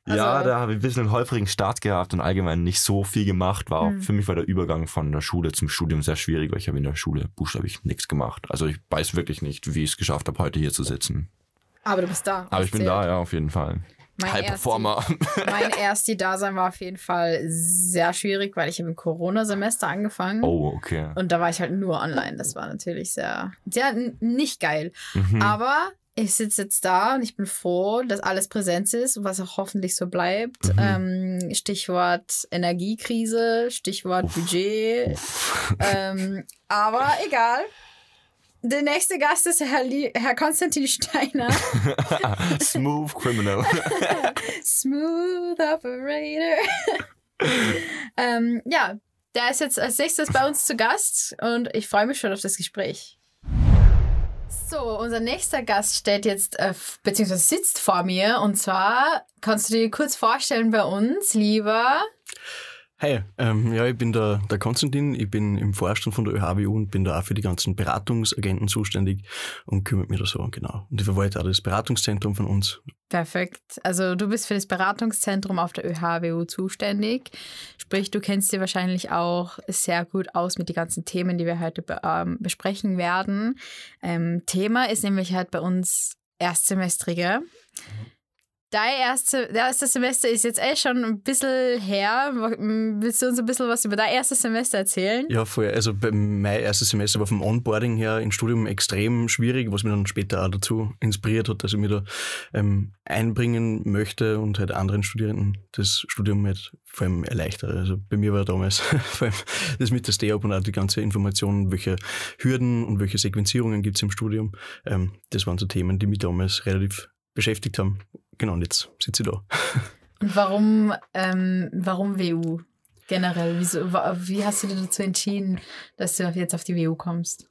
S2: ja,
S1: Also-
S2: da habe ich ein bisschen einen holprigen Start gehabt und allgemein nicht so viel gemacht. War
S1: Mhm.
S2: für mich war der Übergang von der Schule zum Studium sehr schwierig, weil ich habe in der Schule buchstäblich nichts gemacht. Also ich weiß wirklich nicht, wie ich es geschafft habe, heute hier zu sitzen.
S1: Aber du bist da.
S2: Aber ich bin da, ja, auf jeden Fall.
S1: Mein
S2: High Performer.
S1: Mein Ersti-Dasein war auf jeden Fall sehr schwierig, weil ich habe im Corona-Semester angefangen.
S2: Oh, okay.
S1: Und da war ich halt nur online. Das war natürlich sehr, sehr nicht geil.
S2: Mhm.
S1: Aber ich sitze jetzt da und ich bin froh, dass alles Präsenz ist, was auch hoffentlich so bleibt.
S2: Mhm.
S1: Ähm, Stichwort Energiekrise, Stichwort Budget. Ähm, aber egal. Der nächste Gast ist Herr, Lie Herr Konstantin Steiner,
S2: Smooth Criminal.
S1: Smooth Operator. ähm, ja, der ist jetzt als nächstes bei uns zu Gast und ich freue mich schon auf das Gespräch. So, unser nächster Gast steht jetzt, äh, beziehungsweise sitzt vor mir. Und zwar, kannst du dir kurz vorstellen bei uns, lieber?
S4: Hi, ähm, ja, ich bin der, der Konstantin, ich bin im Vorstand von der ÖHWU und bin da auch für die ganzen Beratungsagenten zuständig und kümmere mich da so, genau. Und ich verwalte auch das Beratungszentrum von uns.
S1: Perfekt. Also du bist für das Beratungszentrum auf der ÖHWU zuständig. Sprich, du kennst dir wahrscheinlich auch sehr gut aus mit den ganzen Themen, die wir heute be ähm, besprechen werden. Ähm, Thema ist nämlich halt bei uns Erstsemestrige. Dein erste, der erste Semester ist jetzt echt schon ein bisschen her. Willst du uns ein bisschen was über dein erstes Semester erzählen?
S4: Ja, voll. Also mein erstes Semester war vom Onboarding her im Studium extrem schwierig, was mich dann später auch dazu inspiriert hat, dass ich mich da ähm, einbringen möchte und halt anderen Studierenden das Studium halt vor allem erleichtere. Also bei mir war damals vor allem das mit der Stay-Up und auch die ganze Information, welche Hürden und welche Sequenzierungen gibt es im Studium. Ähm, das waren so Themen, die mich damals relativ beschäftigt haben. Genau, und jetzt sitze ich da.
S1: Und warum, ähm, warum WU generell? Wieso, wie hast du dir dazu entschieden, dass du jetzt auf die WU kommst?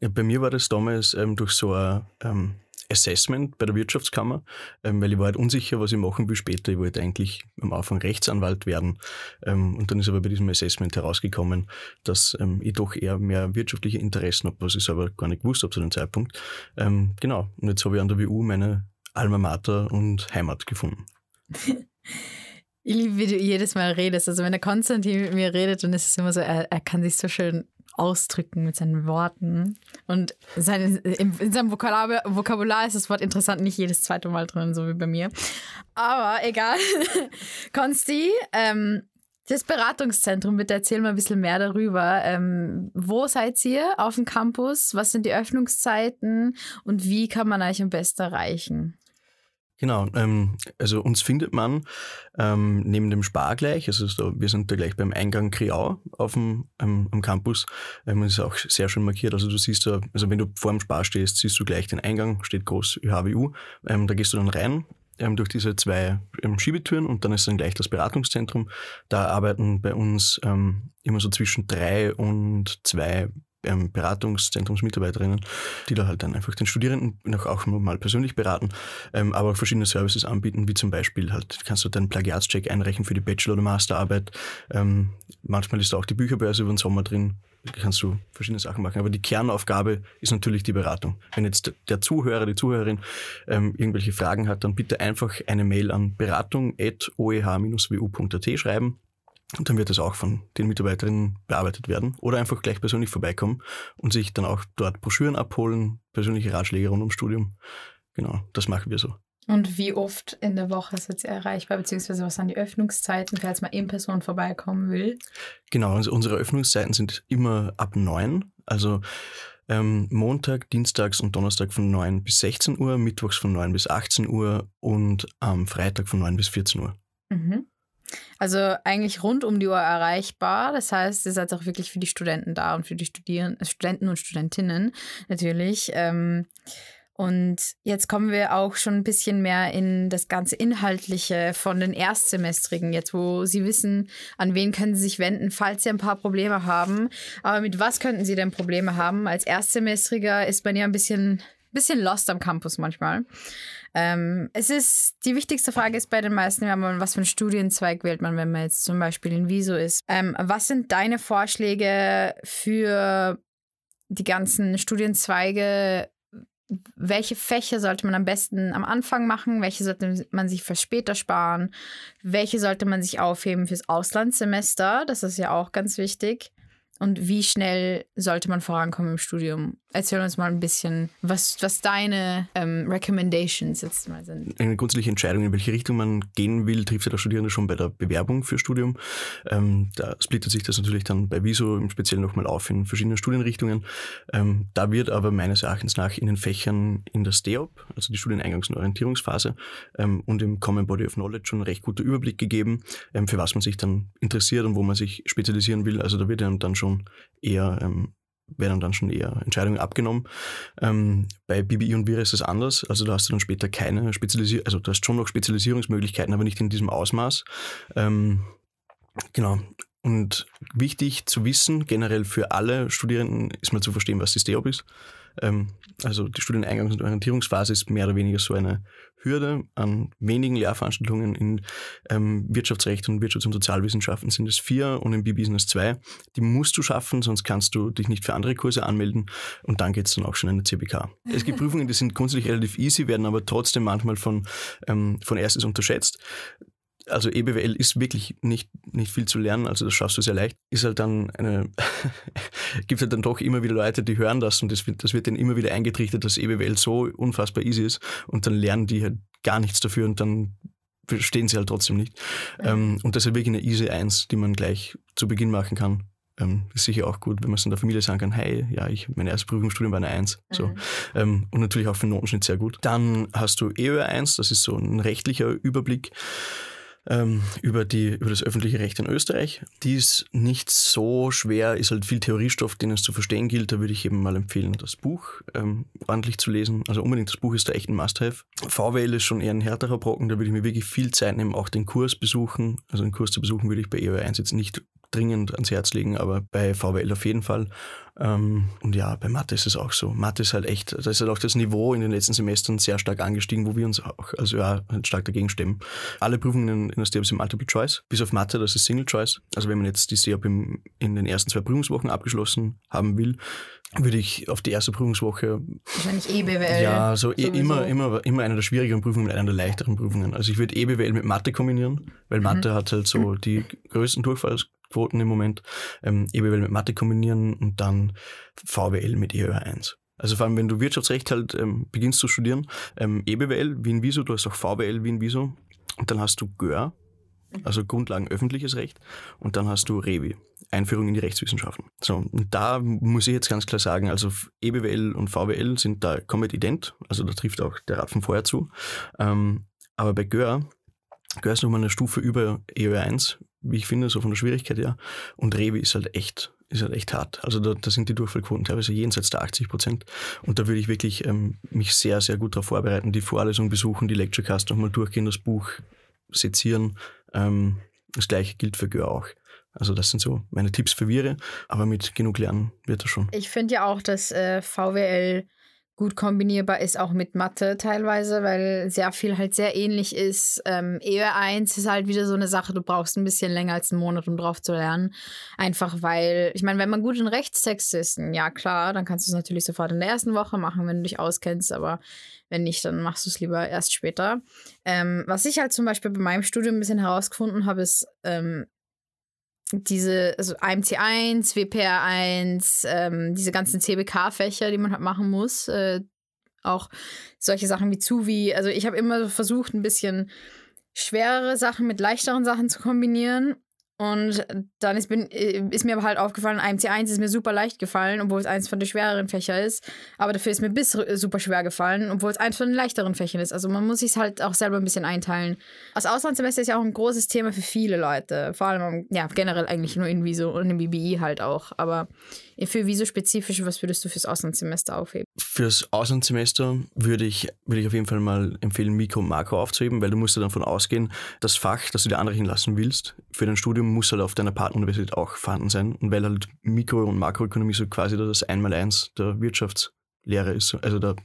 S4: Ja, bei mir war das damals ähm, durch so ein ähm, Assessment bei der Wirtschaftskammer, ähm, weil ich war halt unsicher, was ich machen will später. Ich wollte eigentlich am Anfang Rechtsanwalt werden. Ähm, und dann ist aber bei diesem Assessment herausgekommen, dass ähm, ich doch eher mehr wirtschaftliche Interessen habe, was ich selber gar nicht gewusst habe zu dem Zeitpunkt. Genau. Und jetzt habe ich an der WU meine Alma Mater und Heimat gefunden.
S1: Ich liebe, wie du jedes Mal redest. Also wenn der Konstantin mit mir redet, dann ist es immer so, er, er kann sich so schön ausdrücken mit seinen Worten. Und seine, in, in seinem Vokabular, Vokabular ist das Wort interessant nicht jedes zweite Mal drin, so wie bei mir. Aber egal. Konsti, ähm, das Beratungszentrum, bitte erzähl mal ein bisschen mehr darüber. Ähm, wo seid ihr auf dem Campus? Was sind die Öffnungszeiten? Und wie kann man euch am besten erreichen?
S4: Genau, ähm, also uns findet man ähm, neben dem Spar gleich, also da, wir sind da gleich beim Eingang Kriau auf dem, ähm, am Campus. Ähm, das ist auch sehr schön markiert, also du siehst da, also wenn du vor dem Spar stehst, siehst du gleich den Eingang, steht groß ÖHWU, ähm, da gehst du dann rein ähm, durch diese zwei ähm, Schiebetüren und dann ist dann gleich das Beratungszentrum. Da arbeiten bei uns immer so zwischen drei und zwei ähm, Beratungszentrumsmitarbeiterinnen, die da halt dann einfach den Studierenden noch auch mal persönlich beraten, ähm, aber auch verschiedene Services anbieten, wie zum Beispiel halt kannst du deinen Plagiatscheck einreichen für die Bachelor- oder Masterarbeit. Ähm, manchmal ist da auch die Bücherbörse über den Sommer drin. Kannst du verschiedene Sachen machen. Aber die Kernaufgabe ist natürlich die Beratung. Wenn jetzt der Zuhörer, die Zuhörerin ähm, irgendwelche Fragen hat, dann bitte einfach eine Mail an beratung.oeh-wu.at schreiben und dann wird das auch von den Mitarbeiterinnen bearbeitet werden. Oder einfach gleich persönlich vorbeikommen und sich dann auch dort Broschüren abholen, persönliche Ratschläge rund ums Studium. Genau, das machen wir so.
S1: Und wie oft in der Woche ist jetzt erreichbar, beziehungsweise was sind die Öffnungszeiten, falls man in Person vorbeikommen will?
S4: Genau, also unsere Öffnungszeiten sind immer ab neun. Also ähm, Montag, Dienstags und Donnerstag von 9 bis 16 Uhr, Mittwochs von 9 bis 18 Uhr und am Freitag von 9 bis 14 Uhr.
S1: Mhm. Also eigentlich rund um die Uhr erreichbar. Das heißt, ihr seid auch wirklich für die Studenten da und für die Studieren Studenten und Studentinnen natürlich. Ähm, und jetzt kommen wir auch schon ein bisschen mehr in das ganze Inhaltliche von den Erstsemestrigen, jetzt wo Sie wissen, an wen können Sie sich wenden, falls Sie ein paar Probleme haben. Aber mit was könnten Sie denn Probleme haben? Als Erstsemestriger ist man ja ein bisschen, bisschen lost am Campus manchmal. Ähm, es ist, die wichtigste Frage ist bei den meisten, wenn man, was für einen Studienzweig wählt man, wenn man jetzt zum Beispiel in Viso ist. Ähm, was sind deine Vorschläge für die ganzen Studienzweige? Welche Fächer sollte man am besten am Anfang machen? Welche sollte man sich für später sparen? Welche sollte man sich aufheben fürs Auslandssemester? Das ist ja auch ganz wichtig. Und wie schnell sollte man vorankommen im Studium? Erzähl uns mal ein bisschen, was, was deine ähm, Recommendations jetzt mal sind.
S4: Eine grundsätzliche Entscheidung, in welche Richtung man gehen will, trifft ja der Studierende schon bei der Bewerbung für Studium. Ähm, da splittet sich das natürlich dann bei Wieso im Speziellen nochmal auf in verschiedene Studienrichtungen. Ähm, da wird aber meines Erachtens nach in den Fächern in der STEOP, also die Studieneingangs- und Orientierungsphase, ähm, und im Common Body of Knowledge schon ein recht guter Überblick gegeben, ähm, für was man sich dann interessiert und wo man sich spezialisieren will. Also da wird einem dann schon eher ähm, werden dann schon eher Entscheidungen abgenommen. Ähm, bei BBI und VIR ist es anders. Also da hast du dann später keine Spezialisierung, also du hast schon noch Spezialisierungsmöglichkeiten, aber nicht in diesem Ausmaß. Ähm, genau. Und wichtig zu wissen, generell für alle Studierenden, ist mal zu verstehen, was die STEOP ist. Ähm, also die Studieneingangs- und Orientierungsphase ist mehr oder weniger so eine Hürde an wenigen Lehrveranstaltungen. In ähm, Wirtschaftsrecht und Wirtschafts- und Sozialwissenschaften sind es vier und in B-Business zwei. Die musst du schaffen, sonst kannst du dich nicht für andere Kurse anmelden und dann geht es dann auch schon in der CBK. Es gibt Prüfungen, die sind grundsätzlich relativ easy, werden aber trotzdem manchmal von, ähm, von Erstes unterschätzt also EBWL ist wirklich nicht, nicht viel zu lernen, also das schaffst du sehr leicht. Ist halt dann eine, gibt halt dann doch immer wieder Leute, die hören das und das wird, das wird denen immer wieder eingetrichtert, dass EBWL so unfassbar easy ist und dann lernen die halt gar nichts dafür und dann verstehen sie halt trotzdem nicht. Ähm, und das ist wirklich eine easy 1, die man gleich zu Beginn machen kann. Ähm, ist sicher auch gut, wenn man es in der Familie sagen kann, hey, ja, ich, mein erstes Prüfungsstudium war eine 1. So. Mhm. Ähm, und natürlich auch für den Notenschnitt sehr gut. Dann hast du EOR 1, das ist so ein rechtlicher Überblick ähm, über, die, über das öffentliche Recht in Österreich. Die ist nicht so schwer, ist halt viel Theoriestoff, den es zu verstehen gilt. Da würde ich eben mal empfehlen, das Buch ähm, ordentlich zu lesen. Also unbedingt das Buch ist da echt ein Must-Have. VWL ist schon eher ein härterer Brocken, da würde ich mir wirklich viel Zeit nehmen, auch den Kurs besuchen. Also den Kurs zu besuchen würde ich bei EOR1 jetzt nicht dringend ans Herz legen, aber bei VWL auf jeden Fall. Ähm, und ja, bei Mathe ist es auch so. Mathe ist halt echt, da ist halt auch das Niveau in den letzten Semestern sehr stark angestiegen, wo wir uns auch also ja, halt stark dagegen stemmen. Alle Prüfungen in, der STEOP sind Multiple Choice, bis auf Mathe, das ist Single Choice. Also wenn man jetzt die STEOP im, in den ersten zwei Prüfungswochen abgeschlossen haben will, würde ich auf die erste Prüfungswoche.
S1: Wahrscheinlich EBWL.
S4: Ja, so e immer, immer, immer eine der schwierigeren Prüfungen mit einer der leichteren Prüfungen. Also ich würde EBWL mit Mathe kombinieren, weil mhm. Mathe hat halt so die größten Durchfallsquoten im Moment. Ähm, EBWL mit Mathe kombinieren und dann VWL mit EOR 1. Also vor allem, wenn du Wirtschaftsrecht halt ähm, beginnst zu studieren, ähm, EBWL, Wien Wieso, du hast auch VWL, Wien Wieso und dann hast du GÖR, also Grundlagen öffentliches Recht und dann hast du REVI, Einführung in die Rechtswissenschaften. So, und da muss ich jetzt ganz klar sagen, also EBWL und VWL sind da komplett ident, also da trifft auch der Rat von vorher zu. Ähm, aber bei GÖR, GÖR ist nochmal eine Stufe über EOR 1, wie ich finde, so von der Schwierigkeit her. Und Revi ist halt echt, ist halt echt hart. Also da, da sind die Durchfallquoten teilweise jenseits der 80 Prozent. Und da würde ich wirklich ähm, mich sehr, sehr gut darauf vorbereiten, die Vorlesung besuchen, die Lecturecast nochmal durchgehen, das Buch sezieren. Ähm, das gleiche gilt für Gör auch. Also das sind so meine Tipps für Vire, aber mit genug Lernen wird das schon.
S1: Ich finde ja auch, dass äh, VWL gut kombinierbar ist, auch mit Mathe teilweise, weil sehr viel halt sehr ähnlich ist. Ähm, ER 1 ist halt wieder so eine Sache, du brauchst ein bisschen länger als einen Monat, um drauf zu lernen. Einfach weil, ich meine, wenn man gut in Rechtstext ist, ja klar, dann kannst du es natürlich sofort in der ersten Woche machen, wenn du dich auskennst, aber wenn nicht, dann machst du es lieber erst später. Ähm, was ich halt zum Beispiel bei meinem Studium ein bisschen herausgefunden habe, ist, ähm, diese, also AMC1, WPR1, ähm, diese ganzen CBK-Fächer, die man halt machen muss. Äh, auch solche Sachen wie Zuvi. Also ich habe immer versucht, ein bisschen schwerere Sachen mit leichteren Sachen zu kombinieren. Und dann ist, bin, äh, ist mir aber halt aufgefallen, IMC1 ist mir super leicht gefallen, obwohl es eins von den schwereren Fächern ist. Aber dafür ist mir BIS super schwer gefallen, obwohl es eins von den leichteren Fächern ist. Also man muss sich halt auch selber ein bisschen einteilen. Das Auslandssemester ist ja auch ein großes Thema für viele Leute. Vor allem, ja, generell eigentlich nur in Viso und im BBI halt auch. Aber für Viso spezifisch, was würdest du fürs Auslandssemester aufheben?
S4: Fürs Auslandssemester würde ich, würde ich auf jeden Fall mal empfehlen, Mikro und Makro aufzuheben, weil du musst ja davon ausgehen, das Fach, das du dir anrechnen lassen willst, für dein Studium muss halt auf deiner Partneruniversität auch vorhanden sein. Und weil halt Mikro- und Makroökonomie so quasi das Einmaleins der Wirtschaftslehre ist, also der,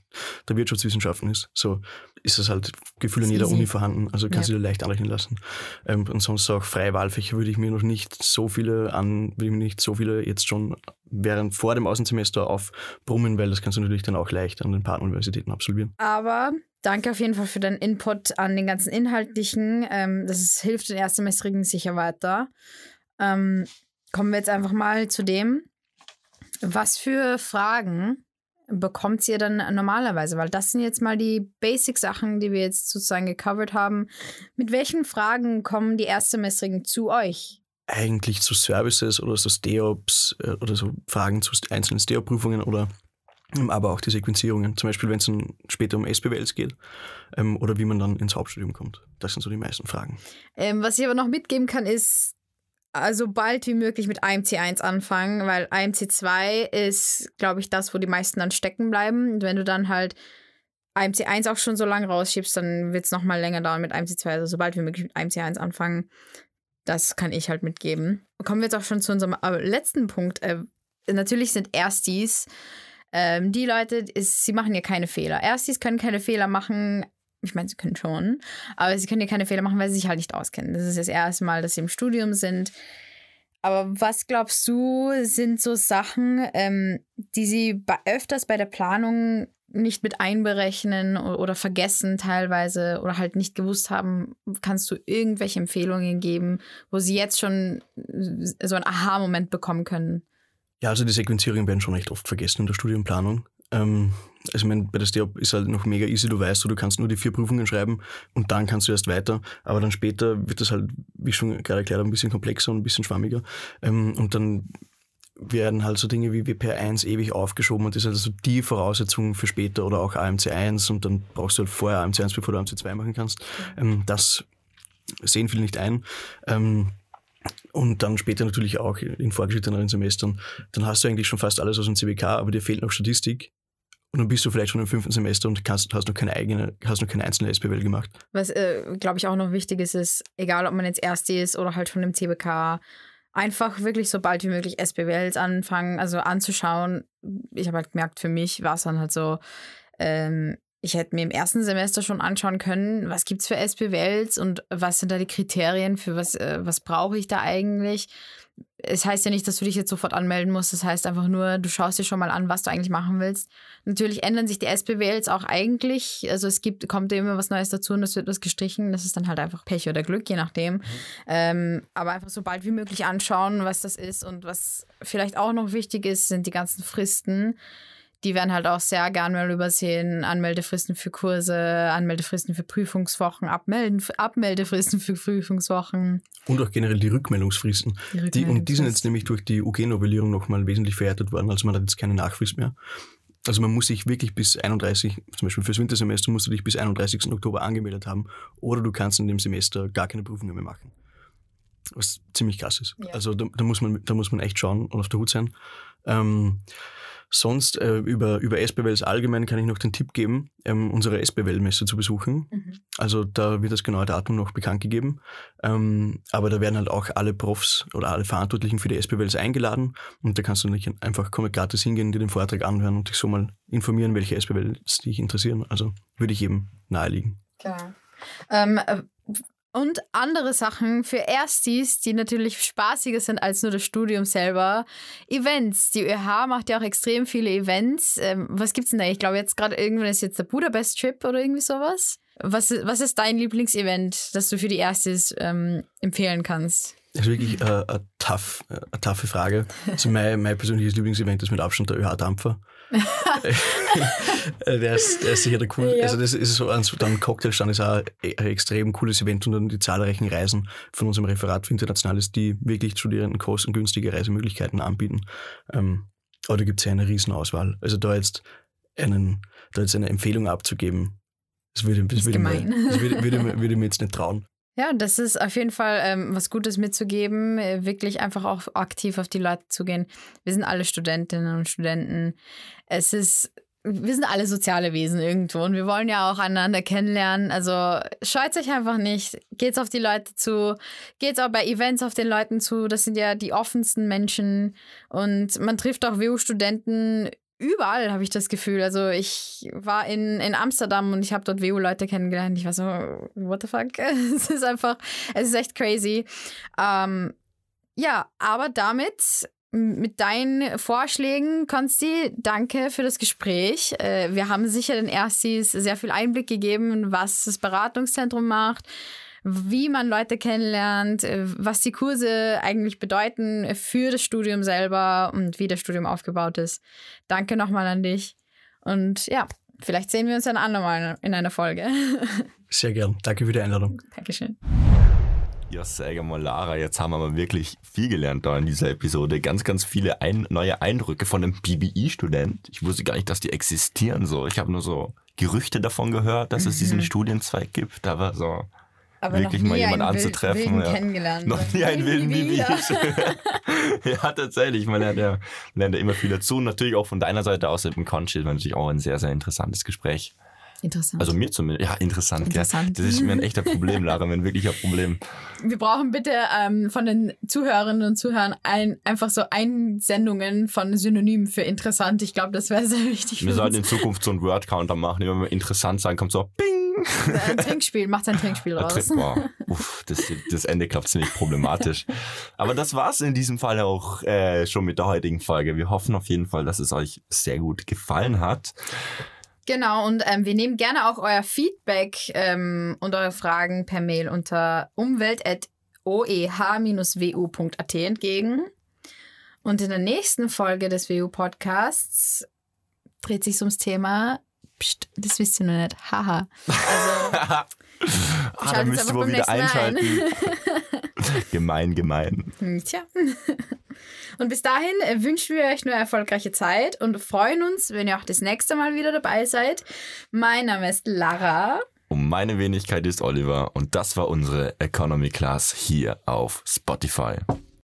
S4: der Wirtschaftswissenschaften ist, so ist das halt gefühlt in jeder Uni vorhanden, also kannst ja. du dir leicht anrechnen lassen. Ähm, und sonst auch freie Wahlfächer würde ich mir noch nicht so viele an, würde ich mir nicht so viele jetzt schon während vor dem Außensemester aufbrummen, weil das kannst du natürlich dann auch leicht an den Partneruniversitäten absolvieren.
S1: Aber danke auf jeden Fall für deinen Input an den ganzen Inhaltlichen. Ähm, das ist, hilft den Erstsemestrigen sicher weiter. Ähm, kommen wir jetzt einfach mal zu dem, was für Fragen bekommt ihr dann normalerweise? Weil das sind jetzt mal die Basic-Sachen, die wir jetzt sozusagen gecovert haben. Mit welchen Fragen kommen die Erstsemestrigen zu euch?
S4: Eigentlich zu Services oder so STEOPs äh, oder so Fragen zu einzelnen STEOP-Prüfungen oder ähm, aber auch die Sequenzierungen. Zum Beispiel, wenn es dann später um SPWLs geht ähm, oder wie man dann ins Hauptstudium kommt. Das sind so die meisten Fragen.
S1: Ähm, was ich aber noch mitgeben kann, ist, also bald wie möglich mit AMC 1 anfangen, weil AMC 2 ist, glaube ich, das, wo die meisten dann stecken bleiben. Und wenn du dann halt AMC 1 auch schon so lange rausschiebst, dann wird es nochmal länger dauern mit AMC 2. Also sobald wir möglich mit AMC 1 anfangen, das kann ich halt mitgeben. Kommen wir jetzt auch schon zu unserem äh, letzten Punkt. Äh, natürlich sind Erstis ähm, die Leute, ist, sie machen ja keine Fehler. Erstis können keine Fehler machen, ich meine, sie können schon, aber sie können ja keine Fehler machen, weil sie sich halt nicht auskennen. Das ist das erste Mal, dass sie im Studium sind. Aber was glaubst du, sind so Sachen, ähm, die sie öfters bei der Planung nicht mit einberechnen oder, oder vergessen teilweise oder halt nicht gewusst haben? Kannst du irgendwelche Empfehlungen geben, wo sie jetzt schon so einen Aha-Moment bekommen können?
S4: Ja, also die Sequenzierungen werden schon recht oft vergessen in der Studienplanung. Ähm, also ich meine, bei der STEOP ist halt noch mega easy, du weißt, du kannst nur die vier Prüfungen schreiben und dann kannst du erst weiter. Aber dann später wird das halt, wie schon gerade erklärt, ein bisschen komplexer und ein bisschen schwammiger. Ähm, und dann werden halt so Dinge wie WPR1 ewig aufgeschoben und das ist also die Voraussetzung für später oder auch AMC1 und dann brauchst du halt vorher AMC1, bevor du AMC2 machen kannst. Ähm, das sehen viele nicht ein. Ähm, und dann später natürlich auch in vorgeschritteneren Semestern, dann hast du eigentlich schon fast alles aus dem CBK, aber dir fehlt noch Statistik. Und dann bist du vielleicht schon im fünften Semester und kannst, hast noch keine eigene, hast noch keine einzelne SPWL gemacht.
S1: Was, äh, glaube ich, auch noch wichtig ist, ist, egal ob man jetzt Erste ist oder halt schon im CBK, einfach wirklich so bald wie möglich SPWLs anfangen, also anzuschauen. Ich habe halt gemerkt, für mich war es dann halt so, ähm, ich hätte mir im ersten Semester schon anschauen können, was gibt es für SPWLs und was sind da die Kriterien für was, äh, was brauche ich da eigentlich. Es heißt ja nicht, dass du dich jetzt sofort anmelden musst. Das heißt einfach nur, du schaust dir schon mal an, was du eigentlich machen willst. Natürlich ändern sich die SPWLs auch eigentlich. Also es gibt, kommt immer was Neues dazu und es wird was gestrichen. Das ist dann halt einfach Pech oder Glück, je nachdem. Mhm. Ähm, aber einfach so bald wie möglich anschauen, was das ist. Und was vielleicht auch noch wichtig ist, sind die ganzen Fristen die werden halt auch sehr gern mal übersehen. Anmeldefristen für Kurse, Anmeldefristen für Prüfungswochen, Abmelden, Abmeldefristen für Prüfungswochen.
S4: Und auch generell die Rückmeldungsfristen. Die, Rückmeldungsfristen. die und die sind jetzt nämlich durch die UG-Novellierung nochmal wesentlich verhärtet worden. Also man hat jetzt keine Nachfrist mehr. Also man muss sich wirklich bis 31, zum Beispiel fürs Wintersemester, musst du dich bis 31. Oktober angemeldet haben oder du kannst in dem Semester gar keine Prüfungen mehr machen. was ziemlich krass ist.
S1: Ja.
S4: Also da, da, muss man, da muss man echt schauen und auf der Hut sein. Ähm, sonst äh, über, über SBWLs allgemein kann ich noch den Tipp geben, ähm, unsere SBWL-Messe zu besuchen.
S1: Mhm.
S4: Also da wird das genaue Datum noch bekannt gegeben. Ähm, aber da werden halt auch alle Profs oder alle Verantwortlichen für die SBWLs eingeladen und da kannst du nicht einfach gratis hingehen, dir den Vortrag anhören und dich so mal informieren, welche SBWLs dich interessieren. Also würde ich jedem naheliegen.
S1: Klar. Ähm, äh, und andere Sachen für Erstis, die natürlich spaßiger sind als nur das Studium selber. Events. Die ÖH macht ja auch extrem viele Events. Ähm, was gibt's denn da? Ich glaube, jetzt gerade irgendwann ist jetzt der Budapest-Trip oder irgendwie sowas. Was, was ist dein Lieblingsevent, das du für die Erstis ähm, empfehlen kannst?
S4: Das ist wirklich äh, eine tough, äh, eine taffe Frage. Also mein, mein persönliches Lieblingsevent ist mit Abstand der ÖH-Dampfer. der, ist, der ist sicher der cool.
S1: Ja.
S4: Also das ist so ein, dann Cocktailstand ist auch ein extrem cooles Event und dann die zahlreichen Reisen von unserem Referat für Internationales, die wirklich Studierenden kostengünstige Reisemöglichkeiten anbieten. Ähm, aber da gibt es ja eine Riesenauswahl. Also da jetzt einen, da jetzt eine Empfehlung abzugeben, das würde, das würde, mir, das würde, würde, würde mir jetzt nicht trauen.
S1: Ja, das ist auf jeden Fall ähm, was Gutes mitzugeben, äh, wirklich einfach auch aktiv auf die Leute zu gehen. Wir sind alle Studentinnen und Studenten. Es ist, wir sind alle soziale Wesen irgendwo und wir wollen ja auch einander kennenlernen. Also scheut euch einfach nicht, geht's auf die Leute zu, geht's auch bei Events auf den Leuten zu. Das sind ja die offensten Menschen und man trifft auch WU-Studenten überall, habe ich das Gefühl. Also ich war in, in Amsterdam und ich habe dort WU-Leute kennengelernt. Ich war so, what the fuck? es ist einfach, es ist echt crazy. Ähm, ja, aber damit, mit deinen Vorschlägen, Konsti, danke für das Gespräch. Äh, wir haben sicher den Erstis sehr viel Einblick gegeben, was das Beratungszentrum macht, wie man Leute kennenlernt, äh, was die Kurse eigentlich bedeuten für das Studium selber und wie das Studium aufgebaut ist. Danke nochmal an dich. Und ja, vielleicht sehen wir uns dann nochmal in einer Folge.
S4: Sehr gern. Danke für die Einladung.
S1: Dankeschön.
S2: Ja, sag mal, Lara, jetzt haben wir mal wirklich viel gelernt da in dieser Episode. Ganz, ganz viele ein neue Eindrücke von einem BBI-Student. Ich wusste gar nicht, dass die existieren so. Ich habe nur so Gerüchte davon gehört, dass es
S1: Mhm.
S2: diesen Studienzweig gibt, aber so
S1: Aber
S2: Wirklich
S1: noch
S2: mal jemanden anzutreffen,
S1: Wilden
S2: ja.
S1: kennengelernt.
S2: noch nie einen wilden
S1: Bibi, ja.
S2: ja, tatsächlich. Man lernt ja, lernt ja immer viel dazu. Und natürlich auch von deiner Seite aus im Conchi war natürlich auch ein sehr, sehr interessantes Gespräch.
S1: Interessant.
S2: Also mir zumindest. Ja, interessant.
S1: Interessant.
S2: Gell? Das ist mir ein echter Problem, Lara, mir ein wirklicher Problem.
S1: Wir brauchen bitte ähm, von den Zuhörerinnen und Zuhörern ein, einfach so Einsendungen von Synonymen für interessant. Ich glaube, das wäre sehr wichtig
S2: Wir
S1: für
S2: sollten in. Zukunft so einen Word-Counter machen, wenn wir interessant sagen, kommt so Bing.
S1: Ein Trinkspiel, macht ein Trinkspiel raus.
S2: tritt- Boah, uff, das, das Ende klappt ziemlich problematisch. Aber das war's in diesem Fall auch äh, schon mit der heutigen Folge. Wir hoffen auf jeden Fall, dass es euch sehr gut gefallen hat.
S1: Genau, und ähm, wir nehmen gerne auch euer Feedback ähm, und eure Fragen per Mail unter umwelt.oeh-wu.at entgegen. Und in der nächsten Folge des WU-Podcasts dreht sich ums Thema, Psst, das wisst ihr noch nicht, haha. Also,
S2: ah, da müsst ihr
S1: beim
S2: wieder
S1: nächsten Mal ein.
S2: einschalten. gemein, gemein.
S1: Hm, Tja. Und bis dahin äh, wünschen wir euch nur erfolgreiche Zeit und freuen uns, wenn ihr auch das nächste Mal wieder dabei seid. Mein Name ist Lara.
S2: Und meine Wenigkeit ist Oliver und das war unsere Economy Class hier auf Spotify.